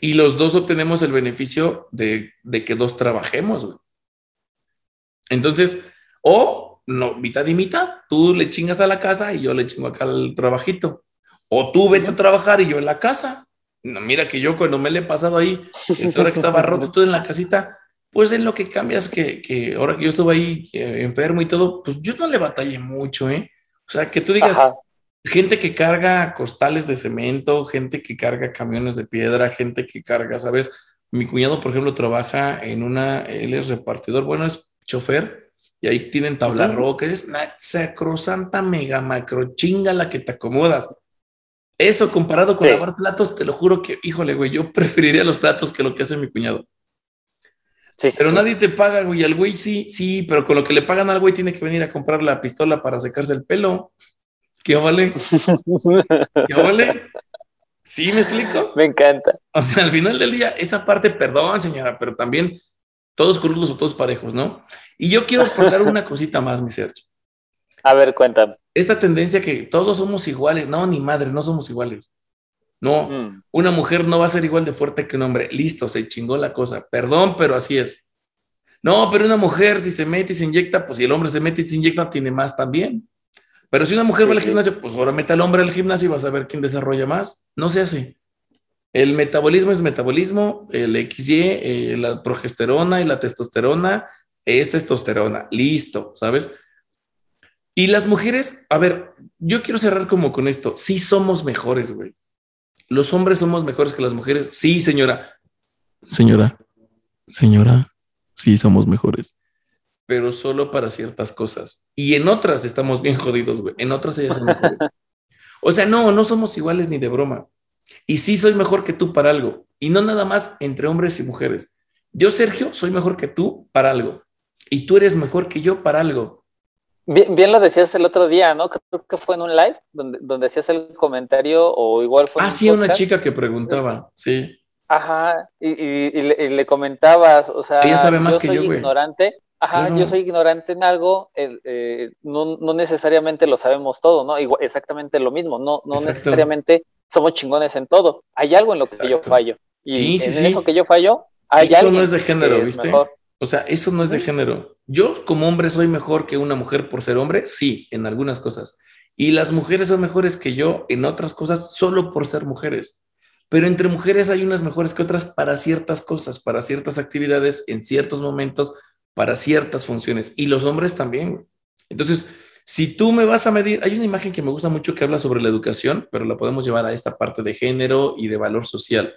Y los dos obtenemos el beneficio de, de que dos trabajemos. Entonces, o no, mitad y mitad. Tú le chingas a la casa y yo le chingo acá al trabajito. O tú vete a trabajar y yo en la casa. No, mira que yo cuando me le he pasado ahí, esta hora que estaba roto todo en la casita, pues en lo que cambias que, que ahora que yo estuve ahí eh, enfermo y todo, pues yo no le batallé mucho, ¿eh? O sea, que tú digas, gente que carga costales de cemento, gente que carga camiones de piedra, gente que carga, ¿sabes? Mi cuñado, por ejemplo, trabaja en una, él es repartidor, bueno, es chofer y ahí tienen tabla roca, es una sacrosanta mega macro chinga la que te acomodas. Eso comparado con lavar platos, te lo juro que, híjole, güey, yo preferiría los platos que lo que hace mi cuñado. Sí, pero nadie te paga, güey. Al güey sí, sí, pero con lo que le pagan al güey tiene que venir a comprar la pistola para secarse el pelo. ¿Qué vale? ¿Qué vale? ¿Sí me explico? Me encanta. O sea, al final del día, esa parte, perdón, señora, pero también todos crudos o todos parejos, ¿no? Y yo quiero aportar una cosita más, mi Sergio. A ver, cuéntame. Esta tendencia que todos somos iguales, no, ni madre, no somos iguales. No, mm. una mujer no va a ser igual de fuerte que un hombre. Listo, se chingó la cosa. Perdón, pero así es. No, pero una mujer si se mete y se inyecta, pues si el hombre se mete y se inyecta, tiene más también. Pero si una mujer va al gimnasio, pues ahora mete al hombre al gimnasio y vas a ver quién desarrolla más. No se hace. El metabolismo es metabolismo, el XY, eh, la progesterona y la testosterona es testosterona. Listo, ¿sabes? Y las mujeres, a ver, yo quiero cerrar como con esto. Sí somos mejores, güey. Los hombres somos mejores que las mujeres. Sí, señora. Señora, señora, sí somos mejores. Pero solo para ciertas cosas. Y en otras estamos bien jodidos, güey. En otras ellas son mejores. O sea, no, no somos iguales ni de broma. Y sí soy mejor que tú para algo. Y no nada más entre hombres y mujeres. Yo, Sergio, soy mejor que tú para algo. Y tú eres mejor que yo para algo. Bien, lo decías el otro día, ¿no? Creo que fue en un live donde, donde hacías el comentario o igual fue... Ah, sí, una chica que preguntaba, sí. Ajá, y, le comentabas, o sea, ella sabe más que yo, ignorante. Ajá, yo soy ignorante en algo, eh, no, no, necesariamente lo sabemos todo, ¿no? Igual, exactamente lo mismo, no, no necesariamente somos chingones en todo. Hay algo en lo que yo fallo. Y en eso que yo fallo, hay algo. Eso no es de género, ¿viste? O sea, eso no es de género. Yo como hombre soy mejor que una mujer por ser hombre, sí, en algunas cosas. Y las mujeres son mejores que yo en otras cosas solo por ser mujeres. Pero entre mujeres hay unas mejores que otras para ciertas cosas, para ciertas actividades, en ciertos momentos, para ciertas funciones. Y los hombres también. Entonces, si tú me vas a medir, hay una imagen que me gusta mucho que habla sobre la educación, pero la podemos llevar a esta parte de género y de valor social,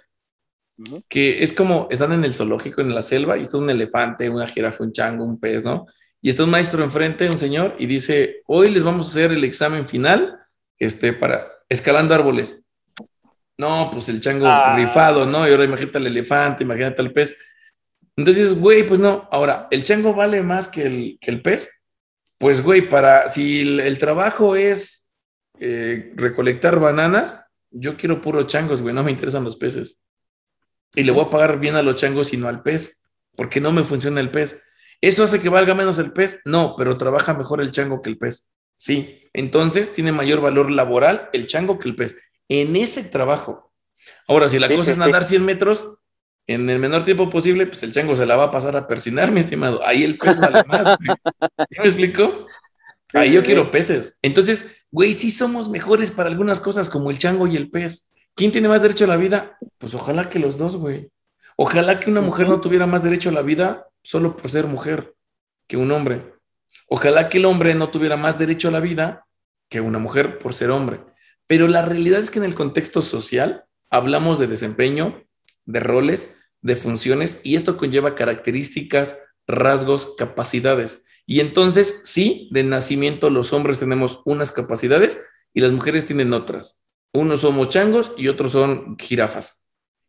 que es como están en el zoológico, en la selva, y está un elefante, una jirafa, un chango, un pez, ¿no? Y está un maestro enfrente, un señor, y dice, hoy les vamos a hacer el examen final este, para escalando árboles. No, pues el chango ah. rifado, ¿no? Y ahora imagínate el elefante, imagínate el pez. Entonces, güey, pues no. Ahora, ¿el chango vale más que el, que el pez? Pues, güey, para, si el, trabajo es eh, recolectar bananas, yo quiero puros changos, güey, no me interesan los peces. Y le voy a pagar bien a los changos y no al pez, porque no me funciona el pez. ¿Eso hace que valga menos el pez? No, pero trabaja mejor el chango que el pez. Sí, entonces tiene mayor valor laboral el chango que el pez. En ese trabajo. Ahora, si la cosa es nadar 100 metros en el menor tiempo posible, pues el chango se la va a pasar a persinar, mi estimado. Ahí el pez vale más. ¿Me explico? Ahí yo quiero peces. Entonces, güey, sí somos mejores para algunas cosas como el chango y el pez. ¿Quién tiene más derecho a la vida? Pues ojalá que los dos, güey. Ojalá que una mujer no tuviera más derecho a la vida solo por ser mujer que un hombre. Ojalá que el hombre no tuviera más derecho a la vida que una mujer por ser hombre. Pero la realidad es que en el contexto social hablamos de desempeño, de roles, de funciones, y esto conlleva características, rasgos, capacidades. Y entonces, sí, de nacimiento los hombres tenemos unas capacidades y las mujeres tienen otras. Unos somos changos y otros son jirafas.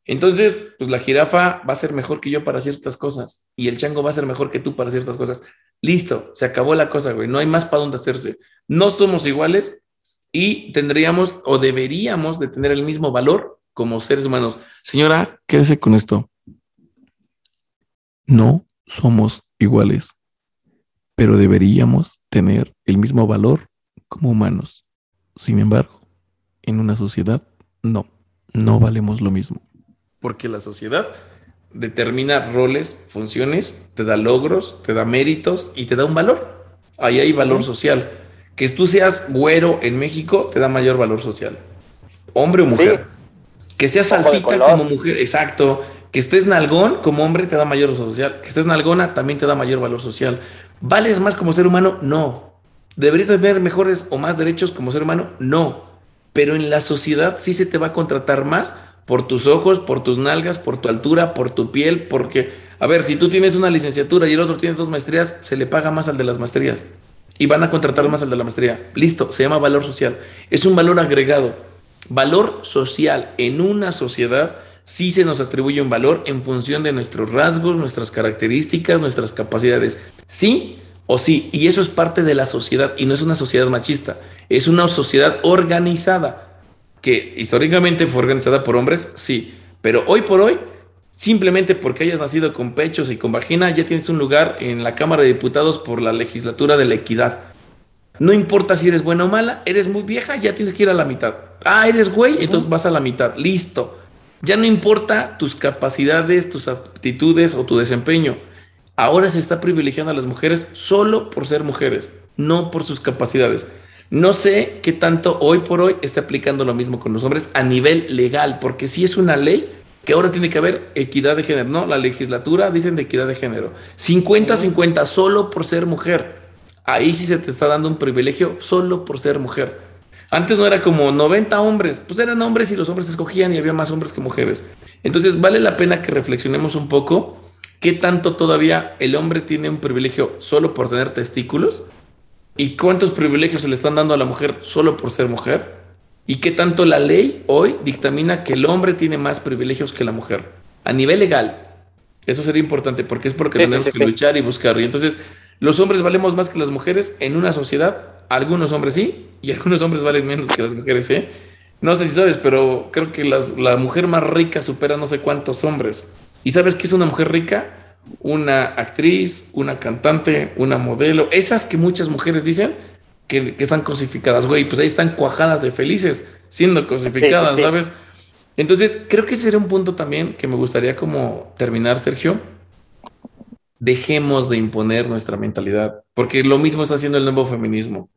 Entonces, pues la jirafa va a ser mejor que yo para ciertas cosas y el chango va a ser mejor que tú para ciertas cosas. Listo, se acabó la cosa, güey. No hay más para dónde hacerse. No somos iguales y tendríamos o deberíamos de tener el mismo valor como seres humanos. Señora, quédese con esto. No somos iguales, pero deberíamos tener el mismo valor como humanos. Sin embargo, en una sociedad, no, no valemos lo mismo. Porque la sociedad determina roles, funciones, te da logros, te da méritos y te da un valor. Ahí hay valor social. Que tú seas güero en México te da mayor valor social. Hombre o mujer. Que seas altita como mujer, exacto. Que estés nalgón como hombre te da mayor valor social. Que estés nalgona también te da mayor valor social. ¿Vales más como ser humano? No. ¿Deberías tener mejores o más derechos como ser humano? No. Pero en la sociedad sí se te va a contratar más por tus ojos, por tus nalgas, por tu altura, por tu piel, porque, a ver, si tú tienes una licenciatura y el otro tiene dos maestrías, se le paga más al de las maestrías y van a contratar más al de la maestría. Listo, se llama valor social. Es un valor agregado. Valor social en una sociedad sí se nos atribuye un valor en función de nuestros rasgos, nuestras características, nuestras capacidades. Sí o sí. Y eso es parte de la sociedad y no es una sociedad machista. Es una sociedad organizada que históricamente fue organizada por hombres, sí. Pero hoy por hoy simplemente porque hayas nacido con pechos y con vagina, ya tienes un lugar en la Cámara de Diputados por la legislatura de la equidad. No importa si eres buena o mala, eres muy vieja, ya tienes que ir a la mitad. Ah, eres güey, entonces vas a la mitad. Listo. Ya no importa tus capacidades, tus aptitudes o tu desempeño. Ahora se está privilegiando a las mujeres solo por ser mujeres, no por sus capacidades. No sé qué tanto hoy por hoy está aplicando lo mismo con los hombres a nivel legal, porque si es una ley, que ahora tiene que haber equidad de género, ¿no? La legislatura dicen de equidad de género. 50-50 solo por ser mujer. Ahí sí se te está dando un privilegio solo por ser mujer. Antes no era como 90 hombres, pues eran hombres y los hombres escogían y había más hombres que mujeres. Entonces vale la pena que reflexionemos un poco qué tanto todavía el hombre tiene un privilegio solo por tener testículos y cuántos privilegios se le están dando a la mujer solo por ser mujer y qué tanto la ley hoy dictamina que el hombre tiene más privilegios que la mujer a nivel legal. Eso sería importante porque es porque tenemos que luchar y buscar. Y entonces, los hombres valemos más que las mujeres en una sociedad. Algunos hombres sí, y algunos hombres valen menos que las mujeres, ¿eh? No sé si sabes, pero creo que la mujer más rica supera no sé cuántos hombres. ¿Y sabes qué es una mujer rica? Una actriz, una cantante, una modelo. Esas que muchas mujeres dicen que, están cosificadas, güey, pues ahí están cuajadas de felices siendo cosificadas, ¿sabes? Entonces, creo que ese sería un punto también que me gustaría como terminar, Sergio. Dejemos de imponer nuestra mentalidad, porque lo mismo está haciendo el nuevo feminismo.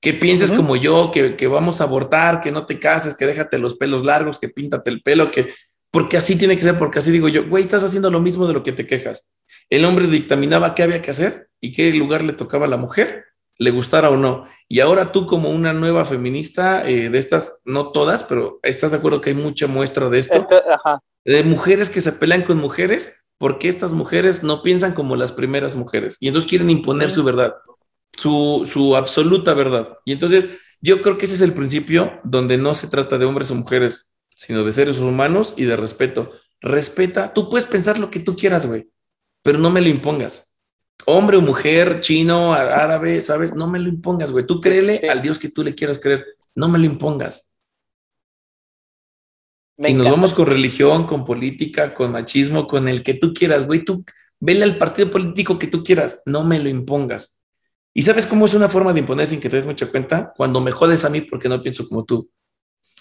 Que pienses como yo, que, que, vamos a abortar, que no te cases, que déjate los pelos largos, que píntate el pelo, que... Porque así tiene que ser, porque así digo yo, güey, estás haciendo lo mismo de lo que te quejas. El hombre dictaminaba qué había que hacer y qué lugar le tocaba a la mujer le gustara o no. Y ahora tú como una nueva feminista eh, de estas, no todas, pero ¿estás de acuerdo que hay mucha muestra de esto? Este, de mujeres que se pelean con mujeres porque estas mujeres no piensan como las primeras mujeres y entonces quieren imponer su verdad, su, su absoluta verdad. Y entonces Yo creo que ese es el principio donde no se trata de hombres o mujeres, sino de seres humanos y de respeto. Respeta, tú puedes pensar lo que tú quieras, güey, pero no me lo impongas. Hombre o mujer, chino, árabe, ¿sabes? No me lo impongas, güey. Tú créele al Dios que tú le quieras creer, no me lo impongas. y nos vamos con religión, con política, con machismo, con el que tú quieras, güey. Tú vele al partido político que tú quieras, no me lo impongas. ¿Y sabes cómo es una forma de imponer sin que te des mucha cuenta? Cuando me jodes a mí porque no pienso como tú.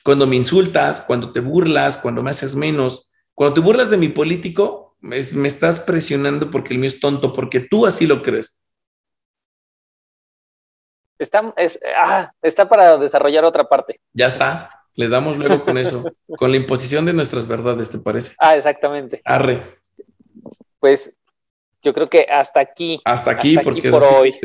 Cuando me insultas, cuando te burlas, cuando me haces menos. Cuando te burlas de mi político, me, estás presionando porque el mío es tonto, porque tú así lo crees. Está, ah, está para desarrollar otra parte. Ya está. Le damos luego con eso, con la imposición de nuestras verdades, ¿te parece? Ah, exactamente. Arre. Pues yo creo que hasta aquí. Hasta aquí, porque por hoy.